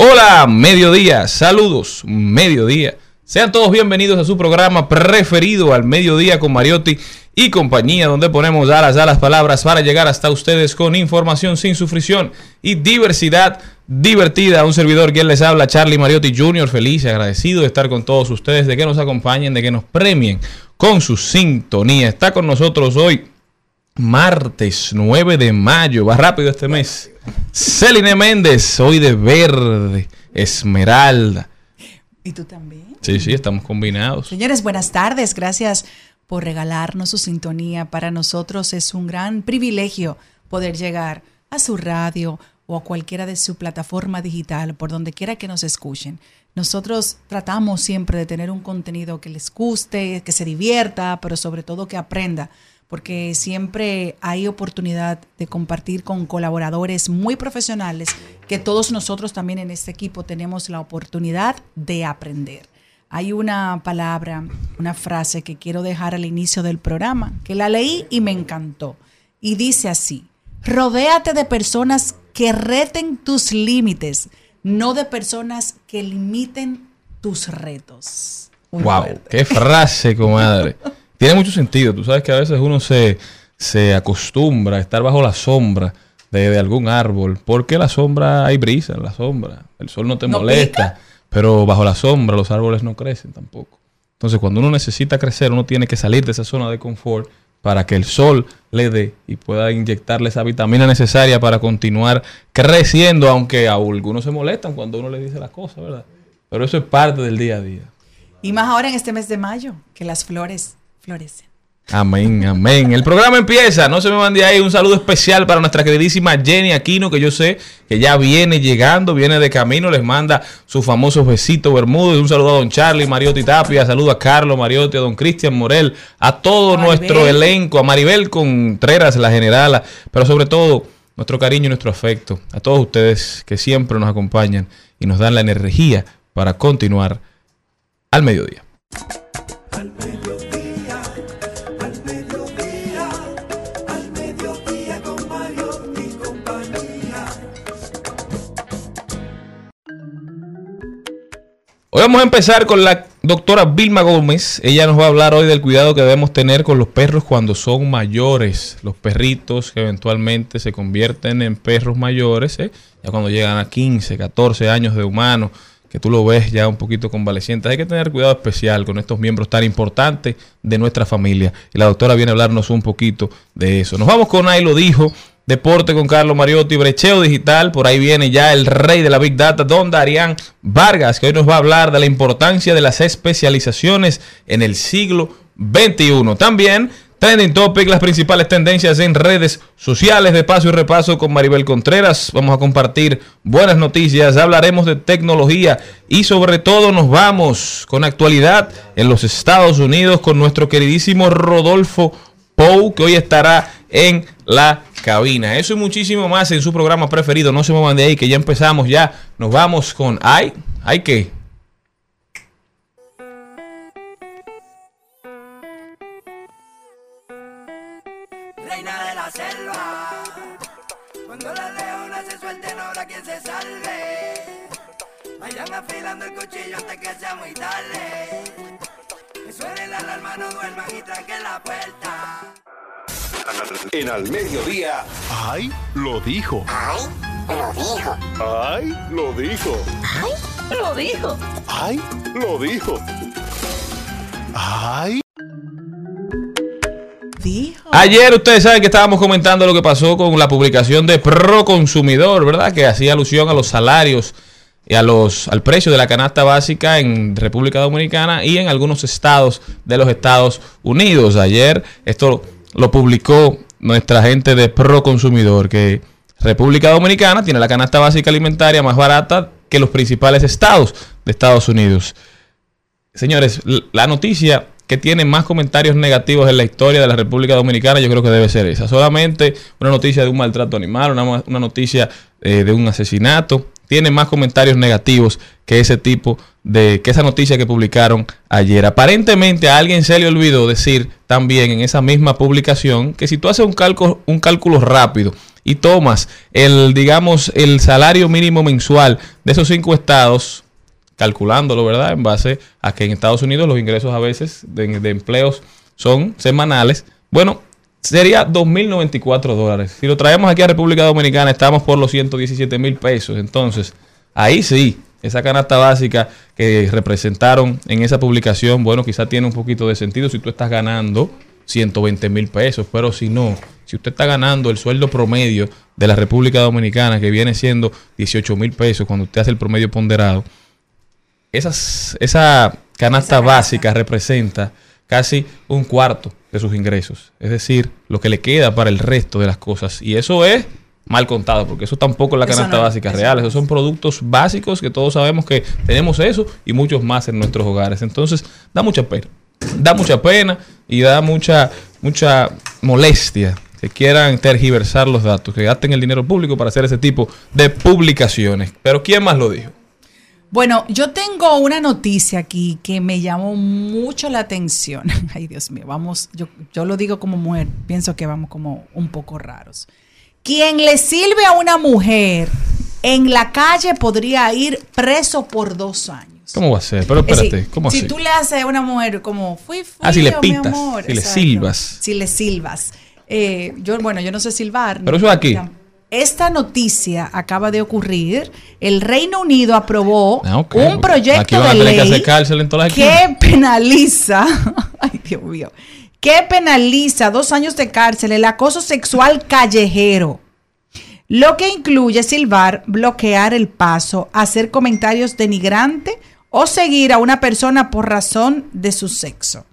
Hola, mediodía, saludos, mediodía. Sean todos bienvenidos a su programa preferido al mediodía con Mariotti y compañía, donde ponemos alas a las palabras para llegar hasta ustedes con información sin sufrición y diversidad divertida. Un servidor quien les habla, Charlie Mariotti Jr., feliz y agradecido de estar con todos ustedes, de que nos acompañen, de que nos premien con su sintonía. Está con nosotros hoy martes 9 de mayo, va rápido este mes. Celine Méndez, hoy de verde, esmeralda. ¿Y tú también? Sí, sí, estamos combinados. Señores, buenas tardes. Gracias por regalarnos su sintonía. Para nosotros es un gran privilegio poder llegar a su radio o a cualquiera de su plataforma digital, por donde quiera que nos escuchen. Nosotros tratamos siempre de tener un contenido que les guste, que se divierta, pero sobre todo que aprenda, porque siempre hay oportunidad de compartir con colaboradores muy profesionales, que todos nosotros también en este equipo tenemos la oportunidad de aprender. Hay una palabra, una frase que quiero dejar al inicio del programa, que la leí y me encantó. Y dice así, rodéate de personas que reten tus límites, no de personas que limiten tus retos. Muy wow, fuerte. qué frase, comadre. Tiene mucho sentido. Tú sabes que a veces uno se, se acostumbra a estar bajo la sombra de, de algún árbol, porque la sombra hay brisa en la sombra. El sol no te ¿No molesta, pica? pero bajo la sombra los árboles no crecen tampoco. Entonces, cuando uno necesita crecer, uno tiene que salir de esa zona de confort para que el sol le dé y pueda inyectarle esa vitamina necesaria para continuar creciendo, aunque a algunos se molestan cuando uno le dice las cosas, ¿verdad? Pero eso es parte del día a día. Y más ahora en este mes de mayo, que las flores florecen. Amén, amén. El programa empieza, no se me mande ahí. Un saludo especial para nuestra queridísima Jenny Aquino, que yo sé que ya viene llegando, viene de camino, les manda sus famosos besitos bermudos. Un saludo a don Charlie, Mariotti Tapia, saludo a Carlos Mariotti, a don Cristian Morel, a todo Maribel. nuestro elenco, a Maribel Contreras, la generala, pero sobre todo nuestro cariño y nuestro afecto a todos ustedes que siempre nos acompañan y nos dan la energía para continuar al mediodía. Al mediodía, Hoy vamos a empezar con la doctora Vilma Gómez. Ella nos va a hablar hoy del cuidado que debemos tener con los perros cuando son mayores. Los perritos que eventualmente se convierten en perros mayores, ¿eh? ya cuando llegan a 15, 14 años de humano, que tú lo ves ya un poquito convaleciente. Hay que tener cuidado especial con estos miembros tan importantes de nuestra familia. Y la doctora viene a hablarnos un poquito de eso. Nos vamos con Ahí lo dijo. Deporte con Carlos Mariotti, Brecheo Digital, por ahí viene ya el rey de la Big Data, Don Darían Vargas, que hoy nos va a hablar de la importancia de las especializaciones en el siglo XXI. También Trending Topic, las principales tendencias en redes sociales de paso y repaso con Maribel Contreras. Vamos a compartir buenas noticias, hablaremos de tecnología y sobre todo nos vamos con actualidad en los Estados Unidos con nuestro queridísimo Rodolfo Pou, que hoy estará en la cabina. Eso y muchísimo más en su programa preferido. No se muevan de ahí, que ya empezamos, ya nos vamos con... ¿Ay? ¿Ay qué? Reina de la selva. Cuando la leona se suelte, no habrá quien se salve. Vayan afilando el cuchillo antes que sea muy tarde. Que suene la no duerman y tranquen la puerta. En al mediodía, ¡Ay! Lo dijo. ¡Ay! Lo dijo. ¡Ay! Lo dijo. ¡Ay! Lo dijo. ¡Ay! Lo dijo. ¡Ay! Dijo. Ayer ustedes saben que estábamos comentando lo que pasó con la publicación de Pro Consumidor, ¿verdad? Que hacía alusión a los salarios y a los, al precio de la canasta básica en República Dominicana y en algunos estados de los Estados Unidos. Ayer esto lo publicó nuestra gente de Pro Consumidor, que República Dominicana tiene la canasta básica alimentaria más barata que los principales estados de Estados Unidos. Señores, la noticia que tiene más comentarios negativos en la historia de la República Dominicana, yo creo que debe ser esa. Solamente una noticia de un maltrato animal, una, una noticia eh, de un asesinato, tiene más comentarios negativos que ese tipo de, que esa noticia que publicaron ayer. Aparentemente a alguien se le olvidó decir también en esa misma publicación que si tú haces un cálculo, un cálculo rápido y tomas el, digamos, el salario mínimo mensual de esos cinco estados, calculándolo, ¿verdad? En base a que en Estados Unidos los ingresos a veces de, de empleos son semanales. Bueno, sería 2.094 dólares. Si lo traemos aquí a República Dominicana, estamos por los 117 mil pesos. Entonces, ahí sí, esa canasta básica que representaron en esa publicación, bueno, quizá tiene un poquito de sentido si tú estás ganando 120 mil pesos, pero si no, si usted está ganando el sueldo promedio de la República Dominicana, que viene siendo 18 mil pesos cuando usted hace el promedio ponderado, esas, esa canasta básica representa casi un cuarto de sus ingresos. Es decir, lo que le queda para el resto de las cosas. Y eso es mal contado, porque eso tampoco es la canasta no, básica eso real. Esos son productos básicos que todos sabemos que tenemos eso y muchos más en nuestros hogares. Entonces, da mucha pena. Da mucha pena y da mucha, mucha molestia que quieran tergiversar los datos, que gasten el dinero público para hacer ese tipo de publicaciones. Pero ¿quién más lo dijo? Bueno, yo tengo una noticia aquí que me llamó mucho la atención. Ay, Dios mío, vamos, yo, yo lo digo como mujer, pienso que vamos como un poco raros. Quien le sirve a una mujer en la calle podría ir preso por dos años. ¿Cómo va a ser? Pero Es espérate, decir, ¿cómo si así? tú le haces a una mujer como fui, fui Ah, si le yo, mi pitas, amor", si le silbas. Si le silbas. Eh, yo, bueno, yo no sé silbar. Pero eso es aquí. Esta noticia acaba de ocurrir. El Reino Unido aprobó Ah, un proyecto de que ley hacer cárcel en todas las que esquinas. penaliza, ay Dios mío, que penaliza dos años de cárcel el acoso sexual callejero. Lo que incluye silbar, bloquear el paso, hacer comentarios denigrantes o seguir a una persona por razón de su sexo.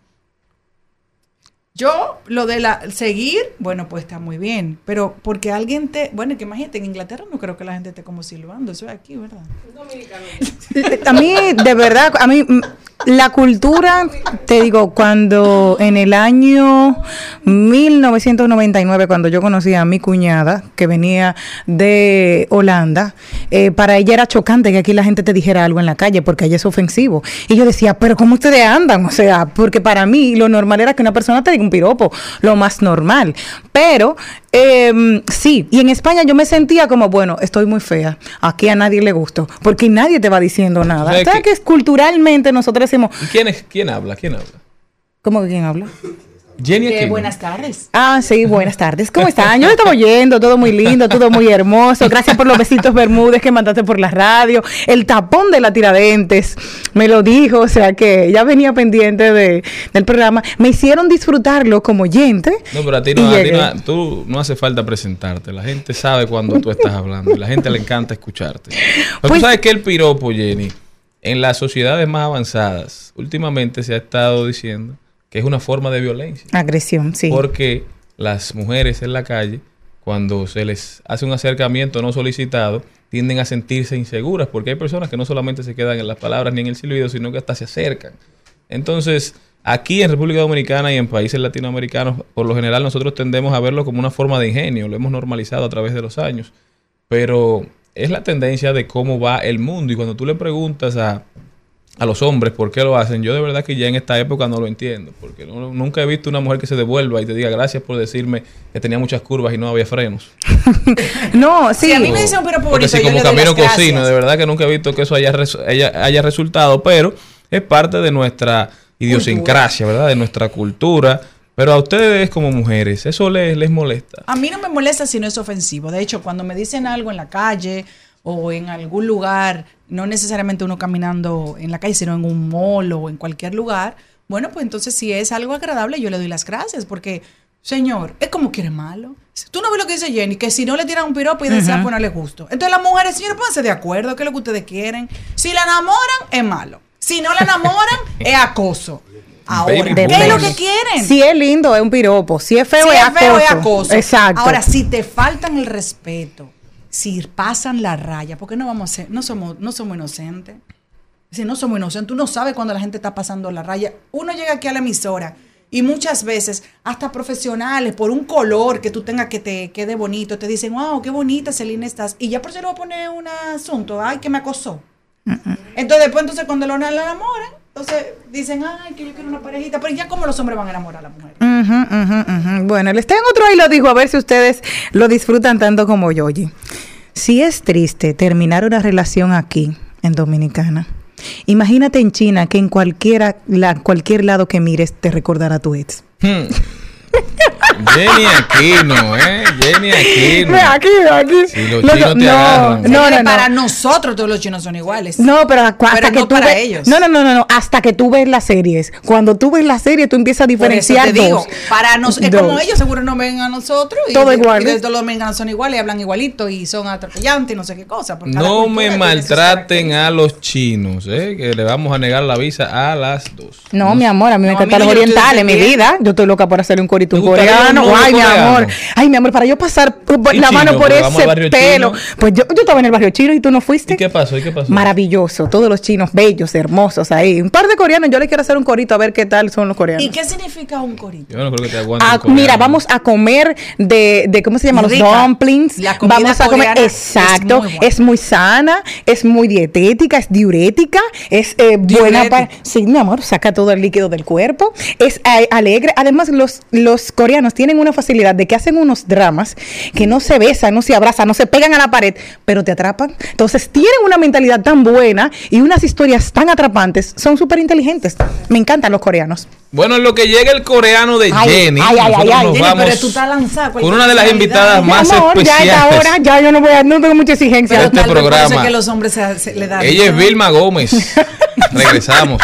Yo, lo de la seguir, bueno, pues está muy bien, pero porque alguien te, bueno, que imagínate, en Inglaterra no creo que la gente esté como silbando, eso es aquí, ¿verdad? A mí, de verdad, a mí mm, la cultura, te digo, cuando en el año 1999, cuando yo conocí a mi cuñada, que venía de Holanda, eh, para ella era chocante que aquí la gente te dijera algo en la calle, porque allá es ofensivo. Y yo decía, pero ¿cómo ustedes andan? O sea, porque para mí lo normal era que una persona te diga un piropo, lo más normal. Pero eh, sí, y en España yo me sentía como, bueno, estoy muy fea, aquí a nadie le gusto, porque nadie te va diciendo nada. O sea, que- que culturalmente nosotros decimos, ¿Y quién, es, quién habla? ¿Quién habla? ¿cómo que quién habla? Jenny buenas tardes. Ah, sí, buenas tardes. ¿Cómo están? Yo lo estaba oyendo, todo muy lindo, todo muy hermoso. Gracias por los besitos Bermúdez que mandaste por la radio. El tapón de la tiradentes me lo dijo, o sea que ya venía pendiente de, del programa. Me hicieron disfrutarlo como oyente. No, pero a ti no, a ti no- tú no hace falta presentarte. La gente sabe cuando tú estás hablando. y la gente le encanta escucharte. Pero Pues- tú sabes que el piropo, Jenny, en las sociedades más avanzadas, últimamente se ha estado diciendo que es una forma de violencia. Agresión, sí. Porque las mujeres en la calle, cuando se les hace un acercamiento no solicitado, tienden a sentirse inseguras, porque hay personas que no solamente se quedan en las palabras ni en el silbido, sino que hasta se acercan. Entonces, aquí en República Dominicana y en países latinoamericanos, por lo general nosotros tendemos a verlo como una forma de ingenio, lo hemos normalizado a través de los años, pero es la tendencia de cómo va el mundo y cuando tú le preguntas a, a los hombres por qué lo hacen, yo de verdad que ya en esta época no lo entiendo, porque no- nunca he visto una mujer que se devuelva y te diga gracias por decirme que tenía muchas curvas y no había frenos. No, sí. A mí me dicen un piropo bonito, si yo como le doy camino las gracias. cocino, de verdad que nunca he visto que eso haya, res- haya, haya resultado, pero es parte de nuestra idiosincrasia, ¿verdad? De nuestra cultura. Pero a ustedes como mujeres, ¿eso les, les molesta? A mí no me molesta si no es ofensivo. De hecho, cuando me dicen algo en la calle o en algún lugar, no necesariamente uno caminando en la calle, sino en un mall o en cualquier lugar, bueno, pues entonces si es algo agradable, yo le doy las gracias, porque, señor, es como quiere malo. Tú no ves lo que dice Jenny, que si no le tiran un piropo y desea ponerle gusto. Entonces las mujeres, señores, pónganse de acuerdo, ¿qué es lo que ustedes quieren? Si la enamoran, es malo. Si no la enamoran, es acoso. Ahora, Baby ¿qué es lo que quieren? Si es lindo, es un piropo. Si es feo, Si es, es feo, es acoso. Exacto. Ahora, si te faltan el respeto, si pasan la raya, porque no vamos a ser, no somos, no somos inocentes. Si no somos inocentes, tú no sabes cuando la gente está pasando la raya. Uno llega aquí a la emisora y muchas veces, hasta profesionales, por un color que tú tengas que te quede bonito, te dicen, wow, qué bonita Celina estás. Y ya por eso le voy a poner un asunto, ay, que me acosó. Entonces, después, entonces, cuando lo enamoran, entonces dicen, ay, que yo quiero una parejita. Pero ya, ¿cómo los hombres van a enamorar a la mujer? Bueno, les tengo otro ahí lo dijo, a ver si ustedes lo disfrutan tanto como yo. Oye, si es triste terminar una relación aquí, en Dominicana, imagínate en China que en cualquiera, la, cualquier lado que mires te recordará a tu ex. Hmm. Jenny Aquino, ¿eh? Jenny Aquino. Aquí, aquí. Si los No, chinos no, te no, agarran. no, no, Señores, no. Para nosotros todos los chinos son iguales. No, pero hasta Pero que no tú para ves- ellos. No, no, no, no, no, hasta que tú ves las series. Cuando tú ves la serie, tú empiezas a Por eso diferenciar te digo, dos. para nos, es Dos. como ellos seguro no ven a nosotros. Y, Todo igual, Y de ¿eh? todos los dominicanos son iguales, y hablan igualito y son atropellantes y no sé qué cosa. porque cada No cultura me tiene sus maltraten características. a los chinos, ¿eh? Que le vamos a negar la visa a las dos. No, mi amor, a mí me No, a encantan los no, yo estoy orientales, mi defendiendo. vida. Yo estoy loca por hacerle un corito, ¿Te un gustaría Ay, mi amor. Ay, mi amor, para yo pasar por Y la chino, mano por ese pelo. chino. Pues yo, yo estaba en el barrio chino y tú no fuiste. ¿Y qué pasó? ¿Y qué pasó? Maravilloso, todos los chinos bellos, hermosos ahí. Un par de coreanos, yo le quiero hacer un corito a ver qué tal son los coreanos. ¿Y qué significa un corito? Yo no creo que te aguante. Ah, mira, vamos a comer de, de ¿cómo se llama? Los dumplings. La comida vamos a comer, exacto. es muy buena. Es muy sana, es muy dietética, es diurética, es eh, buena para. Sí, mi amor, saca todo el líquido del cuerpo. Es eh, alegre. Además, los, los coreanos tienen una facilidad de que hacen unos dramas que no se besan, no se abrazan, no se pegan a la pared, pero te atrapan. Entonces, tienen una mentalidad tan buena y unas historias tan atrapantes. Son súper inteligentes. Me encantan los coreanos. Bueno, en lo que llega el coreano de Ay, Jenny, ay, ay, ay, ay. nos Jenny, vamos pero tú estás lanzada, con una de las invitadas más amor, ya especiales. esta hora, ya yo no voy a, no tengo mucha exigencia. Pero este tal vez por eso es programa. que los hombres se, se le dan. Ella es Vilma Gómez. Regresamos.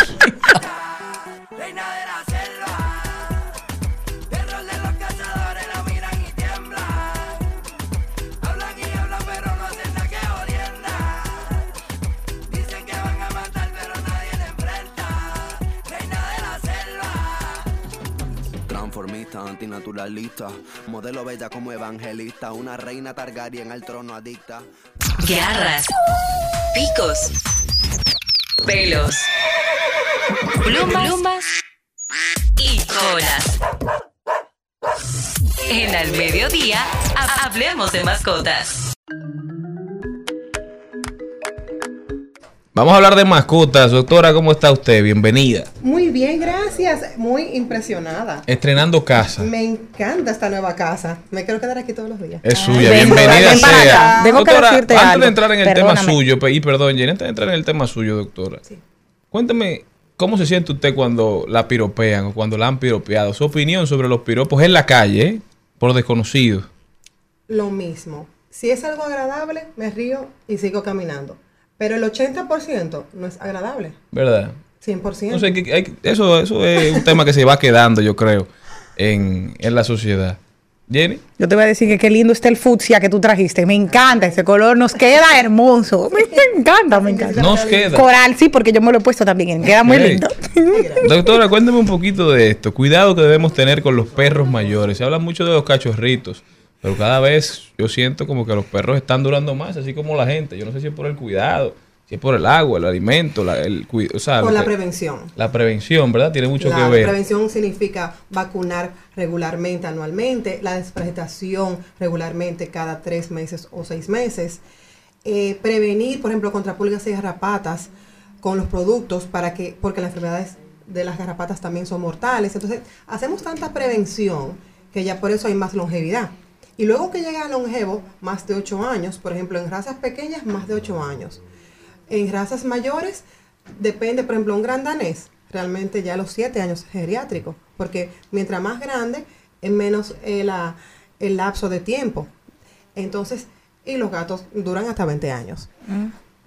Antinaturalista, modelo bella como evangelista, una reina Targaryen al trono adicta. Garras, picos, pelos, plumas, plumas y colas. En al mediodía, ha- hablemos de mascotas. Vamos a hablar de mascotas. Doctora, ¿cómo está usted? Bienvenida. Muy bien, gracias. Muy impresionada. Estrenando casa. Me encanta esta nueva casa. Me quiero quedar aquí todos los días. Es suya, ven, bienvenida ven sea. que Doctora, decirte antes algo. de entrar en el tema suyo, y perdón, Jenny, antes de entrar en el tema suyo, doctora, cuéntame, ¿cómo se siente usted cuando la piropean o cuando la han piropeado? Su opinión sobre los piropos en la calle, ¿eh? por desconocidos. Lo mismo. Si es algo agradable, me río y sigo caminando. Pero el 80% no es agradable. ¿Verdad? 100%. No sé, que- hay- eso, eso es un tema que se va quedando, yo creo, en, en la sociedad. Jenny. Yo te voy a decir que qué lindo está el fucsia que tú trajiste. Me encanta ese color, nos queda hermoso. Me encanta, me encanta. Nos queda. Coral, sí, porque yo me lo he puesto también. Queda muy lindo. Doctora, cuénteme un poquito de esto. Cuidado que debemos tener con los perros mayores. Se habla mucho de los cachorritos, pero cada vez yo siento como que los perros están durando más, así como la gente. Yo no sé si es por el cuidado, si es por el agua, el alimento, la, el cuidado. O sea, Por la que- prevención. La prevención, ¿verdad? Tiene mucho La que ver. prevención significa vacunar regularmente anualmente, la desparasitación regularmente cada tres meses o seis meses, eh, prevenir, por ejemplo, contra pulgas y garrapatas con los productos para que, porque las enfermedades de las garrapatas también son mortales. Entonces, hacemos tanta prevención que ya por eso hay más longevidad. Y luego que llega al longevo, más de 8 años, por ejemplo, en razas pequeñas, más de 8 años. En razas mayores, depende, por ejemplo, un gran danés, realmente ya a los 7 años geriátrico, porque mientras más grande, es menos eh, la- el lapso de tiempo. Entonces, y los gatos duran hasta 20 años.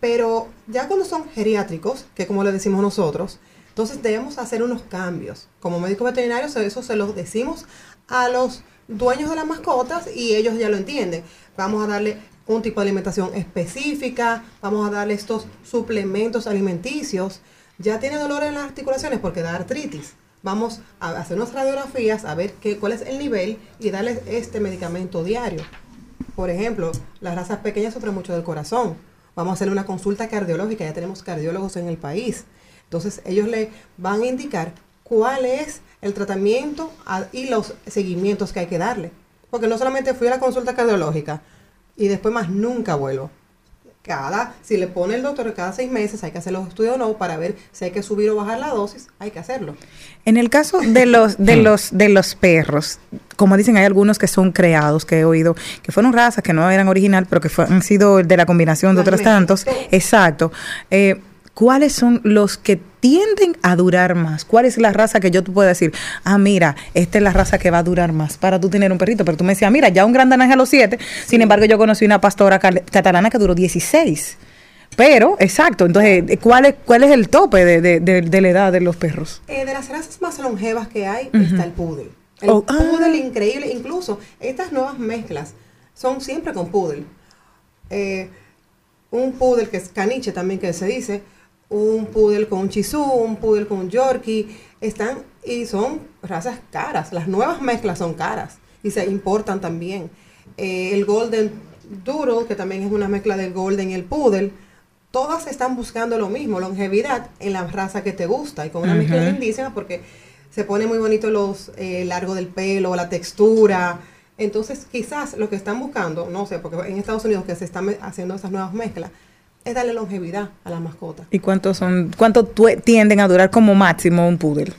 Pero ya cuando son geriátricos, que como le decimos nosotros, entonces debemos hacer unos cambios. Como médicos veterinarios, eso se los decimos a los dueños de las mascotas y ellos ya lo entienden. Vamos a darle un tipo de alimentación específica, vamos a darle estos suplementos alimenticios. Ya tiene dolor en las articulaciones porque da artritis. Vamos a hacer unas radiografías a ver qué, cuál es el nivel y darles este medicamento diario. Por ejemplo, las razas pequeñas sufren mucho del corazón. Vamos a hacer una consulta cardiológica, ya tenemos cardiólogos en el país. Entonces, ellos le van a indicar cuál es el tratamiento a- y los seguimientos que hay que darle. Porque no solamente fui a la consulta cardiológica y después más nunca vuelvo. Cada, si le pone el doctor cada seis meses, hay que hacer los estudios o no para ver si hay que subir o bajar la dosis, hay que hacerlo. En el caso de los de los de los perros, como dicen, hay algunos que son creados, que he oído, que fueron razas que no eran original, pero que fue- han sido de la combinación de otros tantos. Exacto. Eh, ¿Cuáles son los que tienden a durar más? ¿Cuál es la raza que yo te puedo decir? Ah, mira, esta es la raza que va a durar más para tú tener un perrito. Pero tú me decías, mira, ya un gran danés a los 7. Sin embargo, yo conocí una pastora catalana que duró 16. Pero, exacto, entonces, ¿cuál es, cuál es el tope de, de- de- de la edad de los perros? Eh, de las razas más longevas que hay está el poodle. El Oh, ah. poodle increíble, incluso estas nuevas mezclas son siempre con poodle. Eh, un poodle que es caniche también que se dice, un poodle con un chisú, un poodle con un yorkie, están y son razas caras. Las nuevas mezclas son caras y se importan también. Eh, el golden doodle, que también es una mezcla del golden y el poodle, todas están buscando lo mismo, longevidad en la raza que te gusta y con una mezcla lindísima porque se pone muy bonito los eh, largo del pelo, la textura. Entonces, quizás lo que están buscando, no sé, porque en Estados Unidos que se están haciendo esas nuevas mezclas, es darle longevidad a la mascota. ¿Y cuántos son, cuánto tienden a durar como máximo un poodle?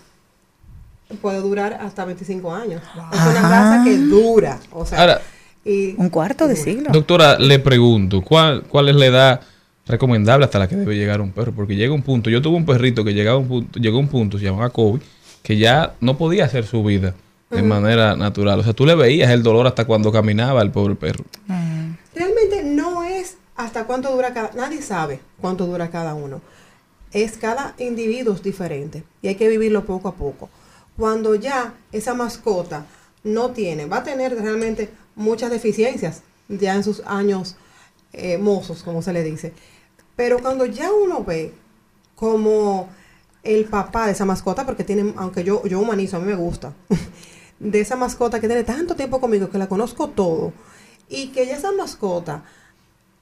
Puede durar hasta 25 años. Es Ajá. una raza que dura. O sea, Ahora, y Un cuarto de siglo. Doctora, le pregunto, ¿cuál, ¿cuál es la edad recomendable hasta la que debe llegar un perro? Porque llega un punto, yo tuve un perrito que llegaba a un punto, llegó a un punto, se llamaba Kobe, que ya no podía hacer su vida de manera natural. O sea, tú le veías el dolor hasta cuando caminaba el pobre perro. Es hasta cuánto dura cada, nadie sabe cuánto dura cada uno. Es cada individuo es diferente y hay que vivirlo poco a poco. Cuando ya esa mascota no tiene, va a tener realmente muchas deficiencias ya en sus años eh, mozos, como se le dice. Pero cuando ya uno ve como el papá de esa mascota, porque tiene, aunque yo, yo humanizo, a mí me gusta, de esa mascota que tiene tanto tiempo conmigo, que la conozco todo, y que ya esa mascota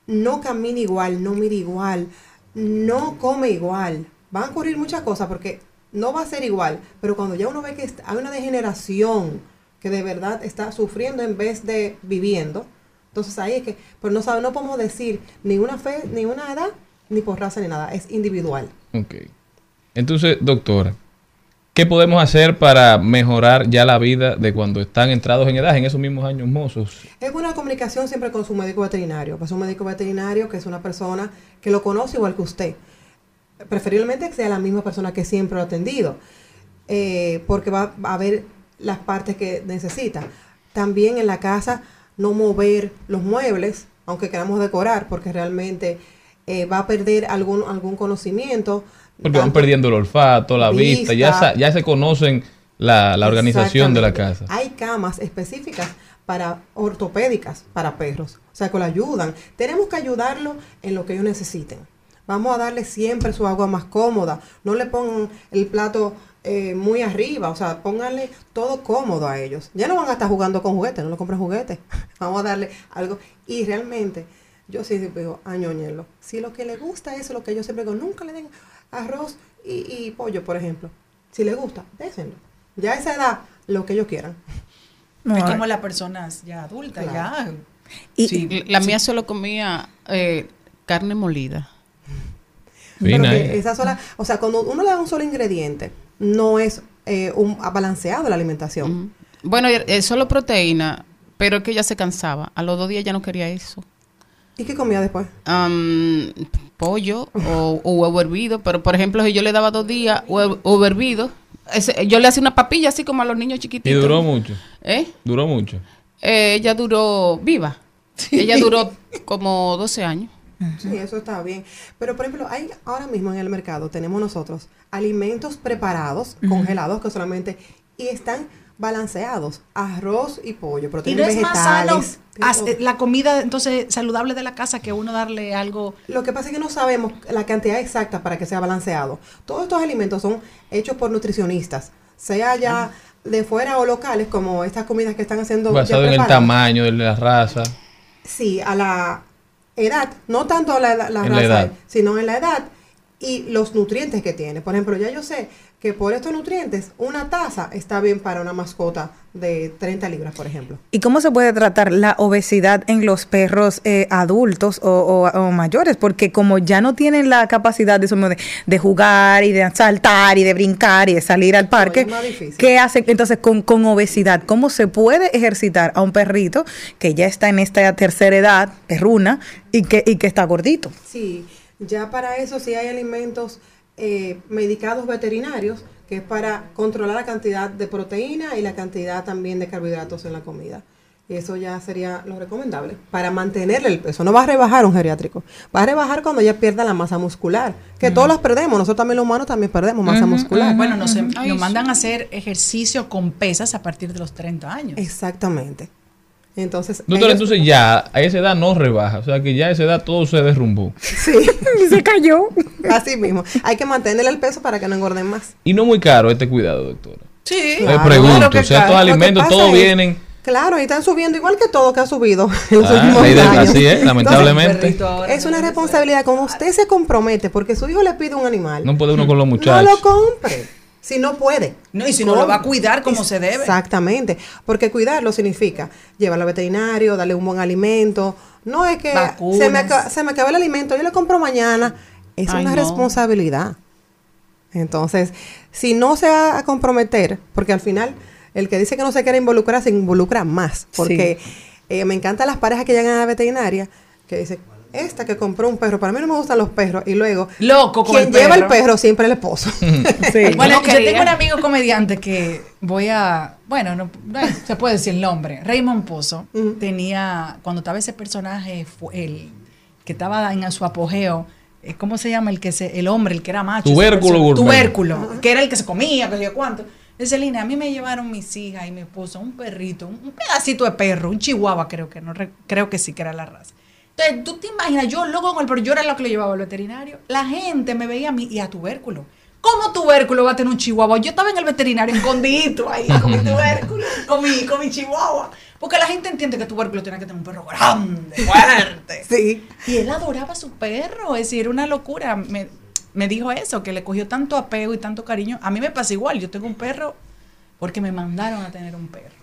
no camina igual, no mira igual, no come igual. Van a ocurrir muchas cosas porque no va a ser igual, pero cuando ya uno ve que hay una degeneración que de verdad está sufriendo en vez de viviendo, entonces ahí es que, pero no sabe, no podemos decir ni una fe, ni una edad, ni por raza ni nada, es individual. Ok. Entonces, doctora, ¿qué podemos hacer para mejorar ya la vida de cuando están entrados en edad, en esos mismos años mozos? Es buena comunicación siempre con su médico veterinario. Pues un médico veterinario que es una persona que lo conoce igual que usted. Preferiblemente que sea la misma persona que siempre lo ha atendido. eh, porque va, a ver las partes que necesita. También en la casa no mover los muebles, aunque queramos decorar, porque realmente eh, va a perder algún, algún conocimiento. Porque van perdiendo el olfato, la vista, ya, sa- ya se conocen la, la organización de la casa. Hay camas específicas para ortopédicas para perros, o sea, que lo ayudan. Tenemos que ayudarlo en lo que ellos necesiten. Vamos a darle siempre su agua más cómoda. No le pongan el plato eh, muy arriba, o sea, pónganle todo cómodo a ellos. Ya no van a estar jugando con juguetes, no le compren juguetes. Vamos a darle algo. Y realmente, yo sí digo, añoñelo. Si lo que le gusta es lo que yo siempre digo, nunca le den arroz y, y pollo, por ejemplo. Si le gusta, déjenlo. Ya a esa edad, lo que ellos quieran. es como las personas ya adultas, ya. Y, sí, la mía solo comía eh, carne molida. Pero que esa sola, o sea, cuando uno le da un solo ingrediente, no es eh, un balanceado la alimentación. Bueno, es solo proteína, pero es que ella se cansaba. A los dos días ya no quería eso. ¿Y qué comía después? pollo o, huevo hervido, pero por ejemplo, si yo le daba dos días huevo, hervido, yo le hacía una papilla así como a los niños chiquititos. ¿Y duró mucho? ¿Eh? ¿Duró mucho? Eh, ella duró viva. Ella duró como 12 años. Sí, eso está bien. Pero, por ejemplo, hay ahora mismo en el mercado, tenemos nosotros alimentos preparados, congelados, que solamente, y están balanceados, arroz y pollo, proteínas ¿Y no vegetales. Más sano, la comida entonces saludable de la casa que uno darle algo. Lo que pasa es que no sabemos la cantidad exacta para que sea balanceado. Todos estos alimentos son hechos por nutricionistas, sea ya de fuera o locales, como estas comidas que están haciendo. Basado en el tamaño de la raza. Sí, a la edad, no tanto la, la raza, sino en la edad y los nutrientes que tiene. Por ejemplo, ya yo sé que por estos nutrientes una taza está bien para una mascota de 30 libras, por ejemplo. ¿Y cómo se puede tratar la obesidad en los perros eh, adultos o, mayores? Porque como ya no tienen la capacidad de, de, jugar y de saltar y de brincar y de salir al parque, ¿qué hacen entonces con, con obesidad? ¿Cómo se puede ejercitar a un perrito que ya está en esta tercera edad, perruna, y que, y que está gordito? Sí, ya para eso sí hay alimentos eh, medicados veterinarios, que es para controlar la cantidad de proteína y la cantidad también de carbohidratos en la comida. Y eso ya sería lo recomendable para mantenerle el peso. No va a rebajar un geriátrico, va a rebajar cuando ya pierda la masa muscular, que todos las perdemos, nosotros también los humanos también perdemos masa muscular. Bueno, nos, nos mandan a hacer ejercicio con pesas a partir de los 30 años. Exactamente. Entonces, Doctor, entonces ya a esa edad no rebaja, o sea que ya a esa edad todo se derrumbó. Sí, se cayó. Así mismo. Hay que mantenerle el peso para que no engorden más. Y no muy caro este cuidado, doctora. Sí. Me pregunto, o sea, estos alimentos todos vienen. Claro, y están subiendo igual que todo que ha subido en los ah, últimos años. Así es, lamentablemente. es una responsabilidad. Cuando usted se compromete, porque su hijo le pide un animal. No puede uno con los muchachos. No lo compre si no puede. No, y si no lo va a cuidar como se debe. Exactamente, porque cuidarlo significa llevarlo al veterinario, darle un buen alimento. No es que se me, se me acaba el alimento, yo le compro mañana. Es una responsabilidad. Entonces, si no se va a comprometer, porque al final el que dice que no se quiere involucrar se involucra más. Porque eh, me encantan las parejas que llegan a la veterinaria que dicen, esta que compró un perro, para mí no me gustan los perros. Y luego, Loco quien lleva el perro siempre el esposo. Bueno, yo tengo un amigo comediante que voy a, bueno, no, se puede decir el nombre, Raymond Pozo, tenía, cuando estaba ese personaje, el que estaba en su apogeo, eh, ¿cómo se llama? El que se, el hombre, el que era macho. Tubérculo, Tubérculo, que era el que se comía, que yo cuánto. Dice Lina, a mí me llevaron mis hijas y mi esposo un perrito, un, pedacito de perro, un chihuahua creo que, no creo que sí que era la raza. Entonces, tú te imaginas, yo loco con el perro, yo era lo que le llevaba al veterinario. La gente me veía a mí y a tubérculo. ¿Cómo tubérculo va a tener un chihuahua? Yo estaba en el veterinario escondido ahí con mi tubérculo, con mi, con mi chihuahua. Porque la gente entiende que tubérculo tiene que tener un perro grande, fuerte. sí. Y él adoraba a su perro, es decir, era una locura. Me, me dijo eso, que le cogió tanto apego y tanto cariño. A mí me pasa igual, yo tengo un perro porque me mandaron a tener un perro.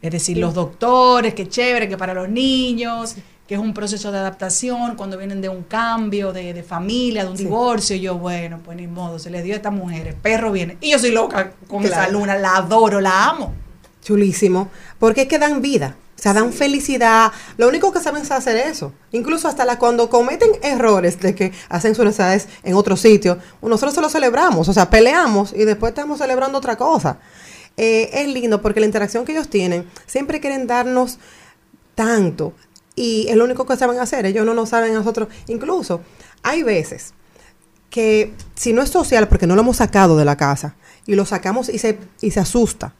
Es decir, los doctores, que chévere, que para los niños, que es un proceso de adaptación cuando vienen de un cambio de, familia, de un divorcio. Y yo, bueno, pues ni modo, se le dio a esta mujer, el perro viene. Y yo soy loca con esa luna, la adoro, la amo. Chulísimo, porque es que dan vida. O sea, dan felicidad. Lo único que saben es hacer eso. Incluso hasta la, cuando cometen errores de que hacen sus necesidades en otro sitio, nosotros se lo celebramos. O sea, peleamos y después estamos celebrando otra cosa. Eh, es lindo porque la interacción que ellos tienen, siempre quieren darnos tanto y es lo único que saben hacer, ellos no nos saben a nosotros. Incluso hay veces que si no es social, porque no lo hemos sacado de la casa, y lo sacamos y se, y se asusta,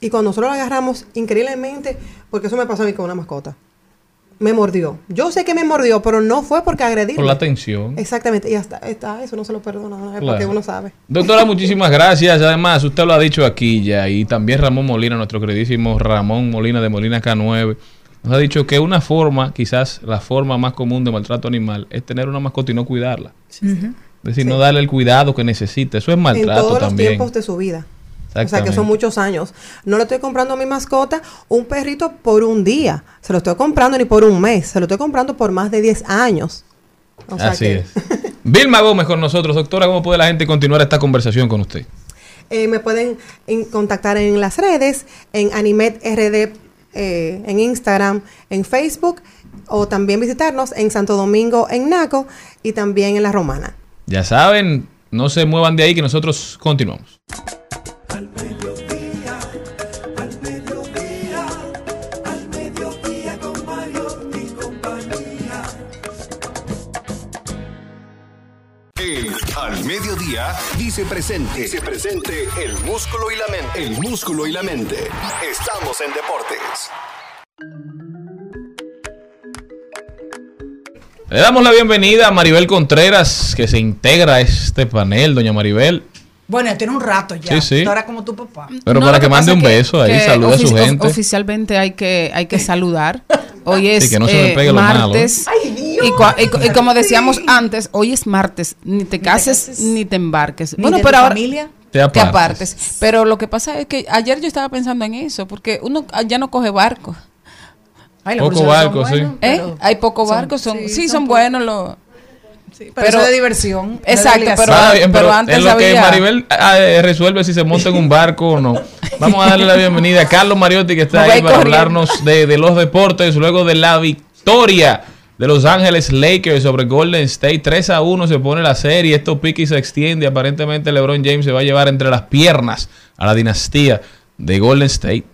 Y cuando nosotros lo agarramos, increíblemente, porque eso me pasó a mí con una mascota, me mordió. Yo sé que me mordió, pero no fue porque agredí. Por la tensión. Exactamente, y hasta, hasta eso no se lo perdona, ¿no? es Claro. porque uno sabe. Doctora, muchísimas gracias. Además, usted lo ha dicho aquí ya, y también Ramón Molina, nuestro queridísimo Ramón Molina de Molina K9, nos ha dicho que una forma, quizás la forma más común de maltrato animal, es tener una mascota y no cuidarla. Es decir, no darle el cuidado que necesita. Eso es en maltrato todos los también. tiempos de su vida. O sea, que son muchos años. No le estoy comprando a mi mascota un perrito por un día. Se lo estoy comprando ni por un mes. Se lo estoy comprando por más de 10 años. O sea Así que, es. Vilma Gómez con nosotros. Doctora, ¿cómo puede la gente continuar esta conversación con usted? eh, me pueden en- contactar en las redes, en Animet RD, eh, en Instagram, en Facebook, o también visitarnos en Santo Domingo, en Naco, y también en La Romana. Ya saben, no se muevan de ahí que nosotros continuamos. Dice presente. Dice presente el músculo y la mente. El músculo y la mente. Estamos en deportes. Le damos la bienvenida a Maribel Contreras, que se integra a este panel, doña Maribel. Bueno, ya tiene un rato ya. Sí, sí. Ahora como tu papá. Pero No, para que mande un es beso ahí, que salude a su gente. Oficialmente hay que, hay que saludar. Hoy es Sí, que no se me eh, malo, martes. ¿eh? y, cua- y co- y como decíamos antes, hoy es martes. Ni te cases ni te embarques. Ni bueno, de pero tu ahora. familia. Te Te apartes. Pero lo que pasa es que ayer yo estaba pensando en eso, porque uno ya no coge barco. Ay, Poco barco, sí. ¿eh? Hay pocos son- barcos, son, sí, sí, son, son buenos los. Pero, pero- eso de diversión. Exacto, pero- bien, pero pero antes en lo que Maribel ah, eh, resuelve si se monta en un barco o no. Vamos a darle la bienvenida a Carlos Mariotti, que está ahí para corriendo. hablarnos de, de los deportes, luego de la victoria de Los Ángeles Lakers sobre Golden State. 3 a 1 se pone la serie, esto pica y se extiende. Aparentemente LeBron James se va a llevar entre las piernas a la dinastía de Golden State.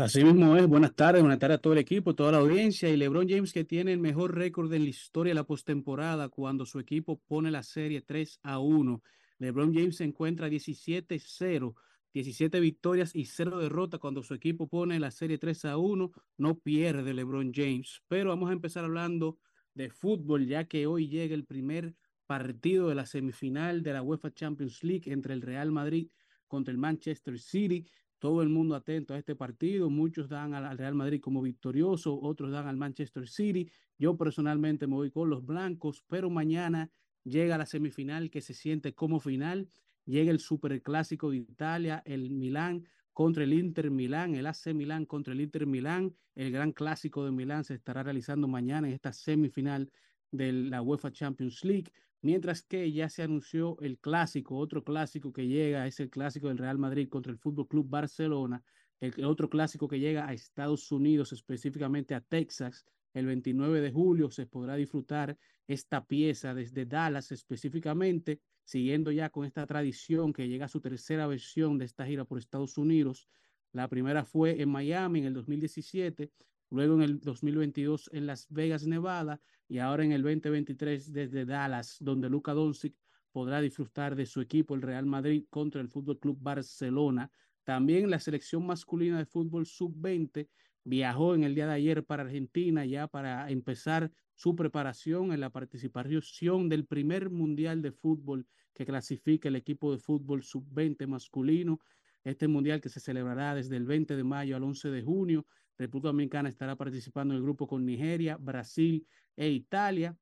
Así mismo es. Buenas tardes, buenas tardes a todo el equipo, toda la audiencia. Y LeBron James que tiene el mejor récord en la historia de la postemporada cuando su equipo pone la serie 3 a 1. LeBron James se encuentra 17-0, 17 victorias y 0 derrotas cuando su equipo pone la serie 3 a 1. No pierde LeBron James. Pero vamos a empezar hablando de fútbol, ya que hoy llega el primer partido de la semifinal de la UEFA Champions League entre el Real Madrid contra el Manchester City. Todo el mundo atento a este partido. Muchos dan al al Real Madrid como victorioso, otros dan al Manchester City. Yo personalmente me voy con los blancos, pero mañana llega la semifinal que se siente como final. Llega el Superclásico de Italia, el Milán contra el Inter Milán, el AC Milán contra el Inter Milán. El gran clásico de Milán se estará realizando mañana en esta semifinal de la UEFA Champions League. Mientras que ya se anunció el clásico, otro clásico que llega es el clásico del Real Madrid contra el Fútbol Club Barcelona, el, otro clásico que llega a Estados Unidos, específicamente a Texas, el 29 de julio se podrá disfrutar esta pieza desde Dallas específicamente, siguiendo ya con esta tradición que llega a su tercera versión de esta gira por Estados Unidos. La primera fue en Miami en el 2017, luego en el 2022 en Las Vegas, Nevada, y ahora en el 2023 desde Dallas, donde Luka Doncic podrá disfrutar de su equipo, el Real Madrid, contra el Fútbol Club Barcelona. También la selección masculina de fútbol sub-20 viajó en el día de ayer para Argentina ya para empezar su preparación en la participación del primer mundial de fútbol que clasifica el equipo de fútbol sub-20 masculino. Este mundial que se celebrará desde el 20 de mayo al 11 de junio. República Dominicana estará participando en el grupo con Nigeria, Brasil e Italia.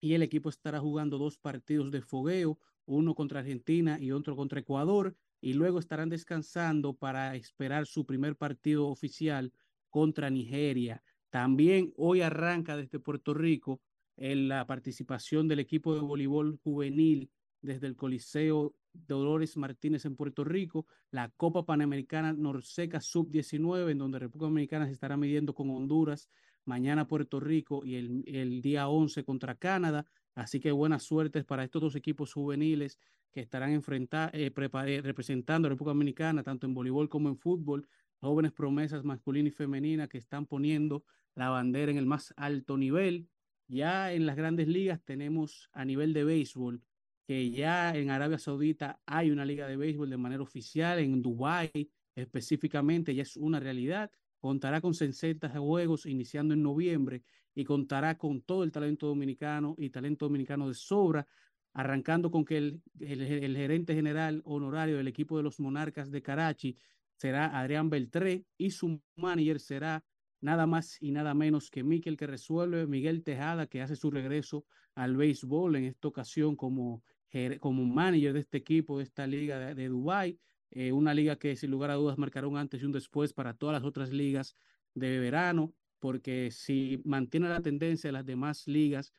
Y el equipo estará jugando dos partidos de fogueo, uno contra Argentina y otro contra Ecuador. Y luego estarán descansando para esperar su primer partido oficial contra Nigeria. También hoy arranca desde Puerto Rico en la participación del equipo de voleibol juvenil desde el Coliseo Dolores Martínez en Puerto Rico, la Copa Panamericana Norseca Sub-19, en donde República Dominicana se estará midiendo con Honduras, mañana Puerto Rico y el, día 11 contra Canadá. Así que buenas suertes para estos dos equipos juveniles que estarán enfrenta- eh, eh, representando a República Dominicana, tanto en voleibol como en fútbol. Jóvenes promesas masculina y femenina que están poniendo la bandera en el más alto nivel. Ya en las grandes ligas tenemos a nivel de béisbol que ya en Arabia Saudita hay una liga de béisbol de manera oficial, en Dubái específicamente ya es una realidad. Contará con 60 juegos iniciando en noviembre y contará con todo el talento dominicano y talento dominicano de sobra, arrancando con que el, el- gerente general honorario del equipo de los Monarcas de Karachi será Adrián Beltré y su manager será nada más y nada menos que Miquel que resuelve, Miguel Tejada, que hace su regreso al béisbol en esta ocasión como, ger- como manager de este equipo, de esta liga de, de Dubái, eh, una liga que sin lugar a dudas marcará un antes y un después para todas las otras ligas de verano, porque si mantiene la tendencia de las demás ligas,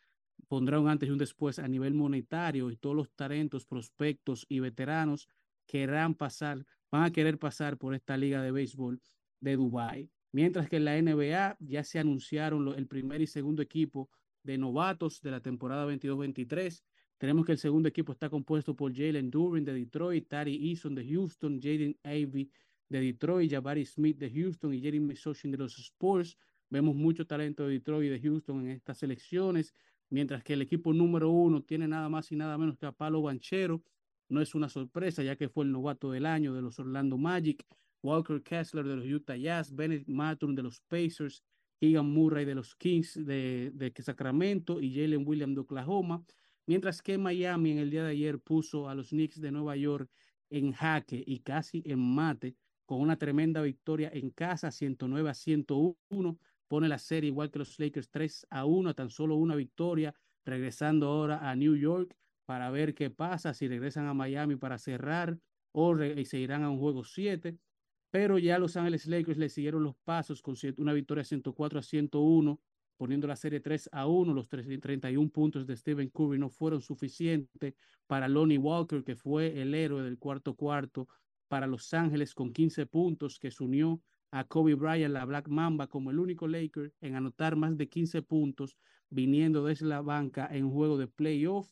pondrá un antes y un después a nivel monetario y todos los talentos, prospectos y veteranos querrán pasar, van a querer pasar por esta liga de béisbol de Dubái. Mientras que en la NBA ya se anunciaron el primer y segundo equipo de novatos de la temporada 22-23. Tenemos que el segundo equipo está compuesto por Jalen Duren de Detroit, Tari Eason de Houston, Jaden Ivey de Detroit, Jabari Smith de Houston y Jeremy Sochin de los Spurs. Vemos mucho talento de Detroit y de Houston en estas selecciones, mientras que el equipo número uno tiene nada más y nada menos que a Palo Banchero. No es una sorpresa, ya que fue el novato del año de los Orlando Magic, Walker Kessler de los Utah Jazz, Bennett Matum de los Pacers, Keegan Murray de los Kings de Sacramento y Jalen Williams de Oklahoma. Mientras que Miami en el día de ayer puso a los Knicks de Nueva York en jaque y casi en mate con una tremenda victoria en casa, 109 a 101. Pone la serie igual que los Lakers 3 a 1, tan solo una victoria, regresando ahora a New York para ver qué pasa, si regresan a Miami para cerrar o se irán a un juego 7. Pero ya Los Ángeles Lakers le siguieron los pasos con una victoria 104 a 101, poniendo la serie 3 a 1. Los tres- 31 puntos de Stephen Curry no fueron suficientes para Lonnie Walker, que fue el héroe del cuarto cuarto para Los Ángeles con 15 puntos, que se unió a Kobe Bryant, la Black Mamba, como el único Laker en anotar más de 15 puntos, viniendo desde la banca en juego de playoff,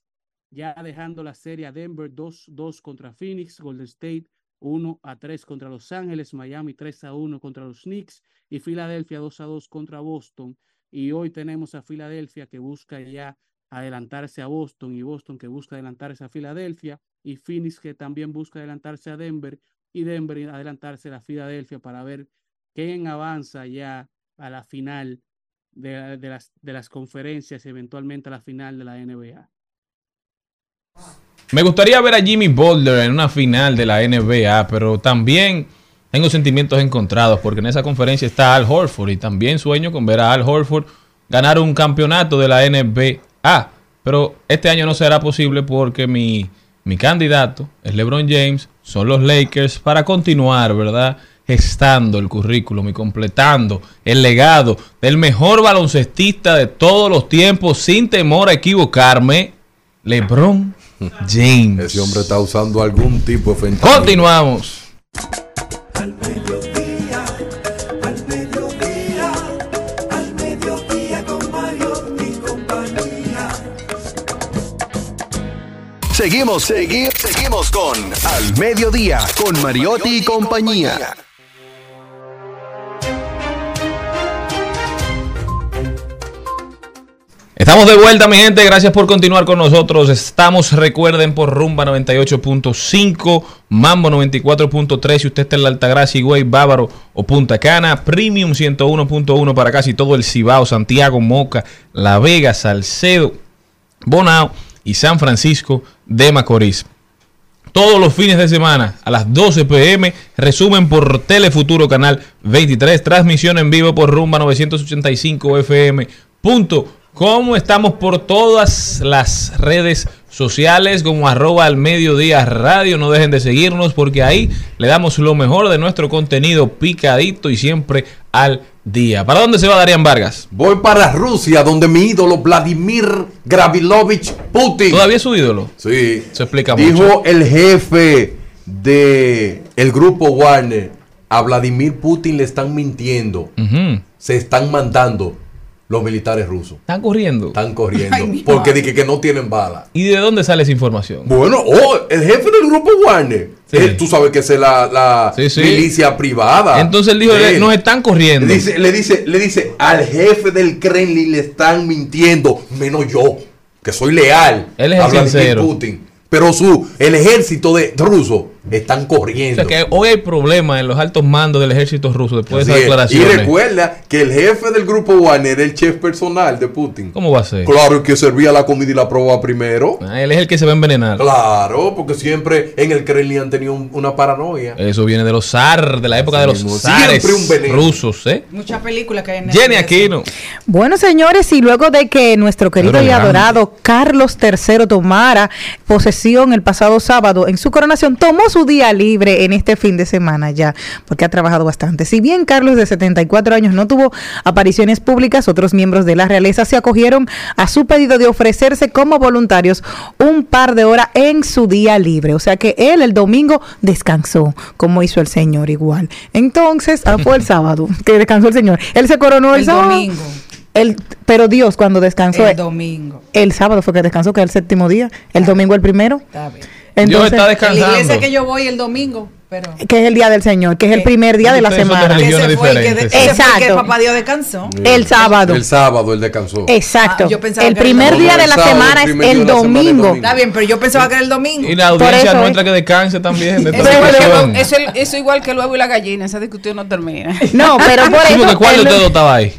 ya dejando la serie a Denver 2-2 contra Phoenix, Golden State 1 a 3 contra Los Ángeles, Miami 3 a 1 contra los Knicks y Filadelfia 2 a 2 contra Boston. Y hoy tenemos a Filadelfia que busca ya adelantarse a Boston y Boston que busca adelantarse a Filadelfia y Phoenix que también busca adelantarse a Denver y Denver adelantarse a Filadelfia para ver quién avanza ya a la final de, de las, de las conferencias y eventualmente a la final de la NBA. Me gustaría ver a Jimmy Butler en una final de la NBA, pero también tengo sentimientos encontrados porque en esa conferencia está Al Horford y también sueño con ver a Al Horford ganar un campeonato de la NBA. Pero este año no será posible porque mi, mi candidato es LeBron James, son los Lakers para continuar, ¿verdad? Gestando el currículum y completando el legado del mejor baloncestista de todos los tiempos sin temor a equivocarme, LeBron James. Ese hombre está usando algún tipo de fentanilo. Continuamos. Seguimos, seguimos, seguimos con Al Mediodía, con Mariotti y compañía. Estamos de vuelta, mi gente. Gracias por continuar con nosotros. Estamos, recuerden, por Rumba 98.5, Mambo 94.3. Si usted está en la Altagracia, Higüey, Bávaro o Punta Cana, Premium 101.1 para casi todo el Cibao, Santiago, Moca, La Vega, Salcedo, Bonao y San Francisco de Macorís. Todos los fines de semana a las 12 pm, resumen por Telefuturo Canal 23, transmisión en vivo por Rumba 985 FM. Punto. Como estamos por todas las redes sociales como arroba al mediodía radio. No dejen de seguirnos porque ahí le damos lo mejor de nuestro contenido picadito y siempre al día. ¿Para dónde se va Darían Vargas? Voy para Rusia, donde mi ídolo Vladimir Gravilovich Putin. ¿Todavía es su ídolo? Sí. Se explica Dijo mucho. el jefe de el grupo Warner, a Vladimir Putin le están mintiendo. Se están mandando los militares rusos. Están corriendo. Están corriendo. Ay, porque dije que no tienen bala. ¿Y de dónde sale esa información? Bueno, oh, el jefe del grupo Warner. Sí. él, tú sabes que es la, la Sí, sí. milicia privada. Entonces él dijo, él. nos están corriendo. Le dice, le dice, le dice, al jefe del Kremlin le están mintiendo, menos yo, que soy leal Él es a el Vladimir sincero. Putin. Pero su, el ejército de ruso están O corriendo. sea que hoy hay problemas en los altos mandos del ejército ruso después de Así esas es. Y recuerda que el jefe del grupo Wagner era el chef personal de Putin. ¿Cómo va a ser? Claro que servía la comida y la probaba primero. Ah, él es el que se va a envenenar. Claro, porque siempre en el Kremlin han tenido un- una paranoia. Eso viene de los zar, de la época de los mismo. zares Siempre un veneno. rusos, ¿eh? Muchas películas que hay en Jenny Netflix. Aquino. Bueno, señores, y luego de que nuestro querido Pero y grande. adorado Carlos III tomara posesión el pasado sábado en su coronación, tomó su día libre en este fin de semana ya, porque ha trabajado bastante. Si bien Carlos de 74 años no tuvo apariciones públicas, otros miembros de la realeza se acogieron a su pedido de ofrecerse como voluntarios un par de horas en su día libre. O sea que él el domingo descansó, como hizo el Señor igual. Entonces, ah, fue el sábado que descansó el Señor. Él se coronó el, El sábado. domingo. El, pero Dios cuando descansó El el, domingo. sábado fue que descansó, que es el séptimo día, el domingo el primero. Está bien. Entonces, está En la iglesia descansando. que yo voy el domingo, pero... que es el día del Señor, que es el primer día de la semana. religiones Ese fue el que, de- fue el que Exacto. papá Dios descansó. El sábado. El sábado él descansó. Exacto. Ah, yo pensaba el que el primer día de El la semana el es el domingo. Está bien, pero yo pensaba que era el domingo. Y la audiencia nuestra es. que descanse también. De Eso, que eso, eso igual que el huevo y la gallina, esa discusión no termina. No, pero por Sí, eso. ¿cuál de ustedes estaba ahí?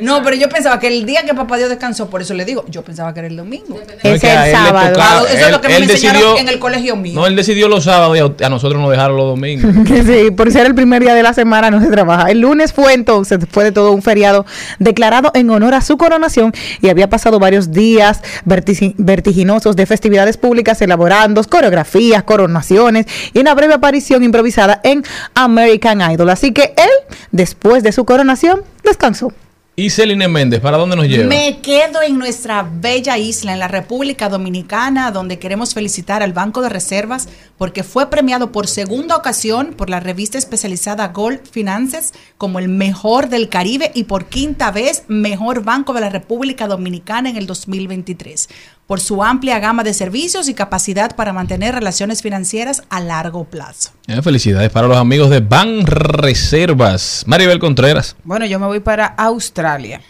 No, pero yo pensaba que el día que papá Dios descansó, por eso le digo, yo pensaba que era el domingo. No, Es que el él sábado. tocaba- eso es lo que él- me él enseñaron en el colegio mío. No, él decidió los sábados y a, a nosotros nos dejaron los domingos. Que sí, por ser el primer día de la semana no se trabaja. El lunes fue entonces, después de todo un feriado declarado en honor a su coronación y había pasado varios días vertigi- vertiginosos de festividades públicas elaborando coreografías, coronaciones y una breve aparición improvisada en American Idol. Así que él, después de su coronación, descansó. Y Celine Méndez, ¿para dónde nos lleva? Me quedo en nuestra bella isla, en la República Dominicana, donde queremos felicitar al Banco de Reservas porque fue premiado por segunda ocasión por la revista especializada Gold Finances como el mejor del Caribe y por quinta vez mejor banco de la República Dominicana en el 2023 por su amplia gama de servicios y capacidad para mantener relaciones financieras a largo plazo. Eh, felicidades para los amigos de Ban Reservas. Maribel Contreras. Bueno, yo me voy para Australia.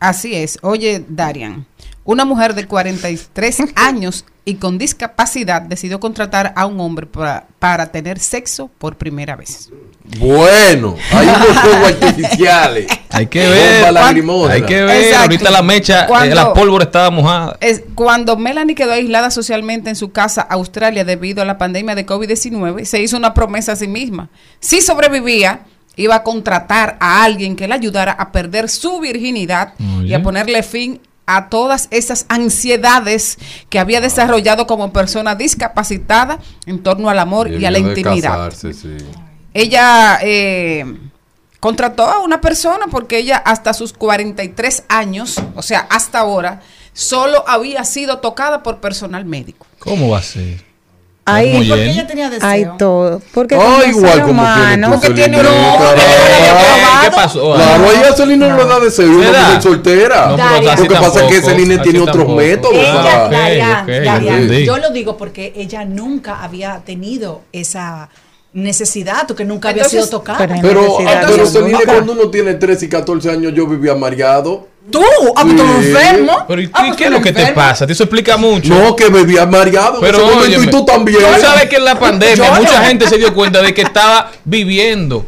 Así es. Oye, Darian, una mujer de 43 años y con discapacidad decidió contratar a un hombre para, para tener sexo por primera vez. Bueno, hay unos fuegos artificiales. Hay que ver. Hay que ver. Exacto. Ahorita la mecha, eh, Cuando- la pólvora estaba mojada. Es, cuando Melanie quedó aislada socialmente en su casa, Australia, debido a la pandemia de COVID-19, se hizo una promesa a sí misma. Si sobrevivía, iba a contratar a alguien que le ayudara a perder su virginidad y a ponerle fin a todas esas ansiedades que había desarrollado como persona discapacitada en torno al amor y a la intimidad. casarse, sí. Ella eh, contrató a una persona porque ella hasta sus 43 años, o sea, hasta ahora, solo había sido tocada por personal médico. ¿Cómo va a ser? Hay, Porque ella tenía deseo. hay todo. Porque como igual como humano- tiene Porque un- ¿Qué pasó? Claro, a ella Celina no le da deseo, una ¿Verdad? mujer soltera. Lo que pasa es que Celine tiene otros métodos yo lo digo porque ella nunca había tenido esa necesidad o que nunca había sido tocada. pero Pero, Celine, cuando uno tiene 13 y 14 años, yo vivía mareado. Tú, ah, pues tú eres enfermo. Pero ¿y Ah, pues qué es lo que te pasa? Eso explica mucho. No, que bebía mareado. Pero en ese momento, óyeme, y tú también. Tú sabes que en la pandemia Yo mucha gente se dio cuenta de que estaba viviendo.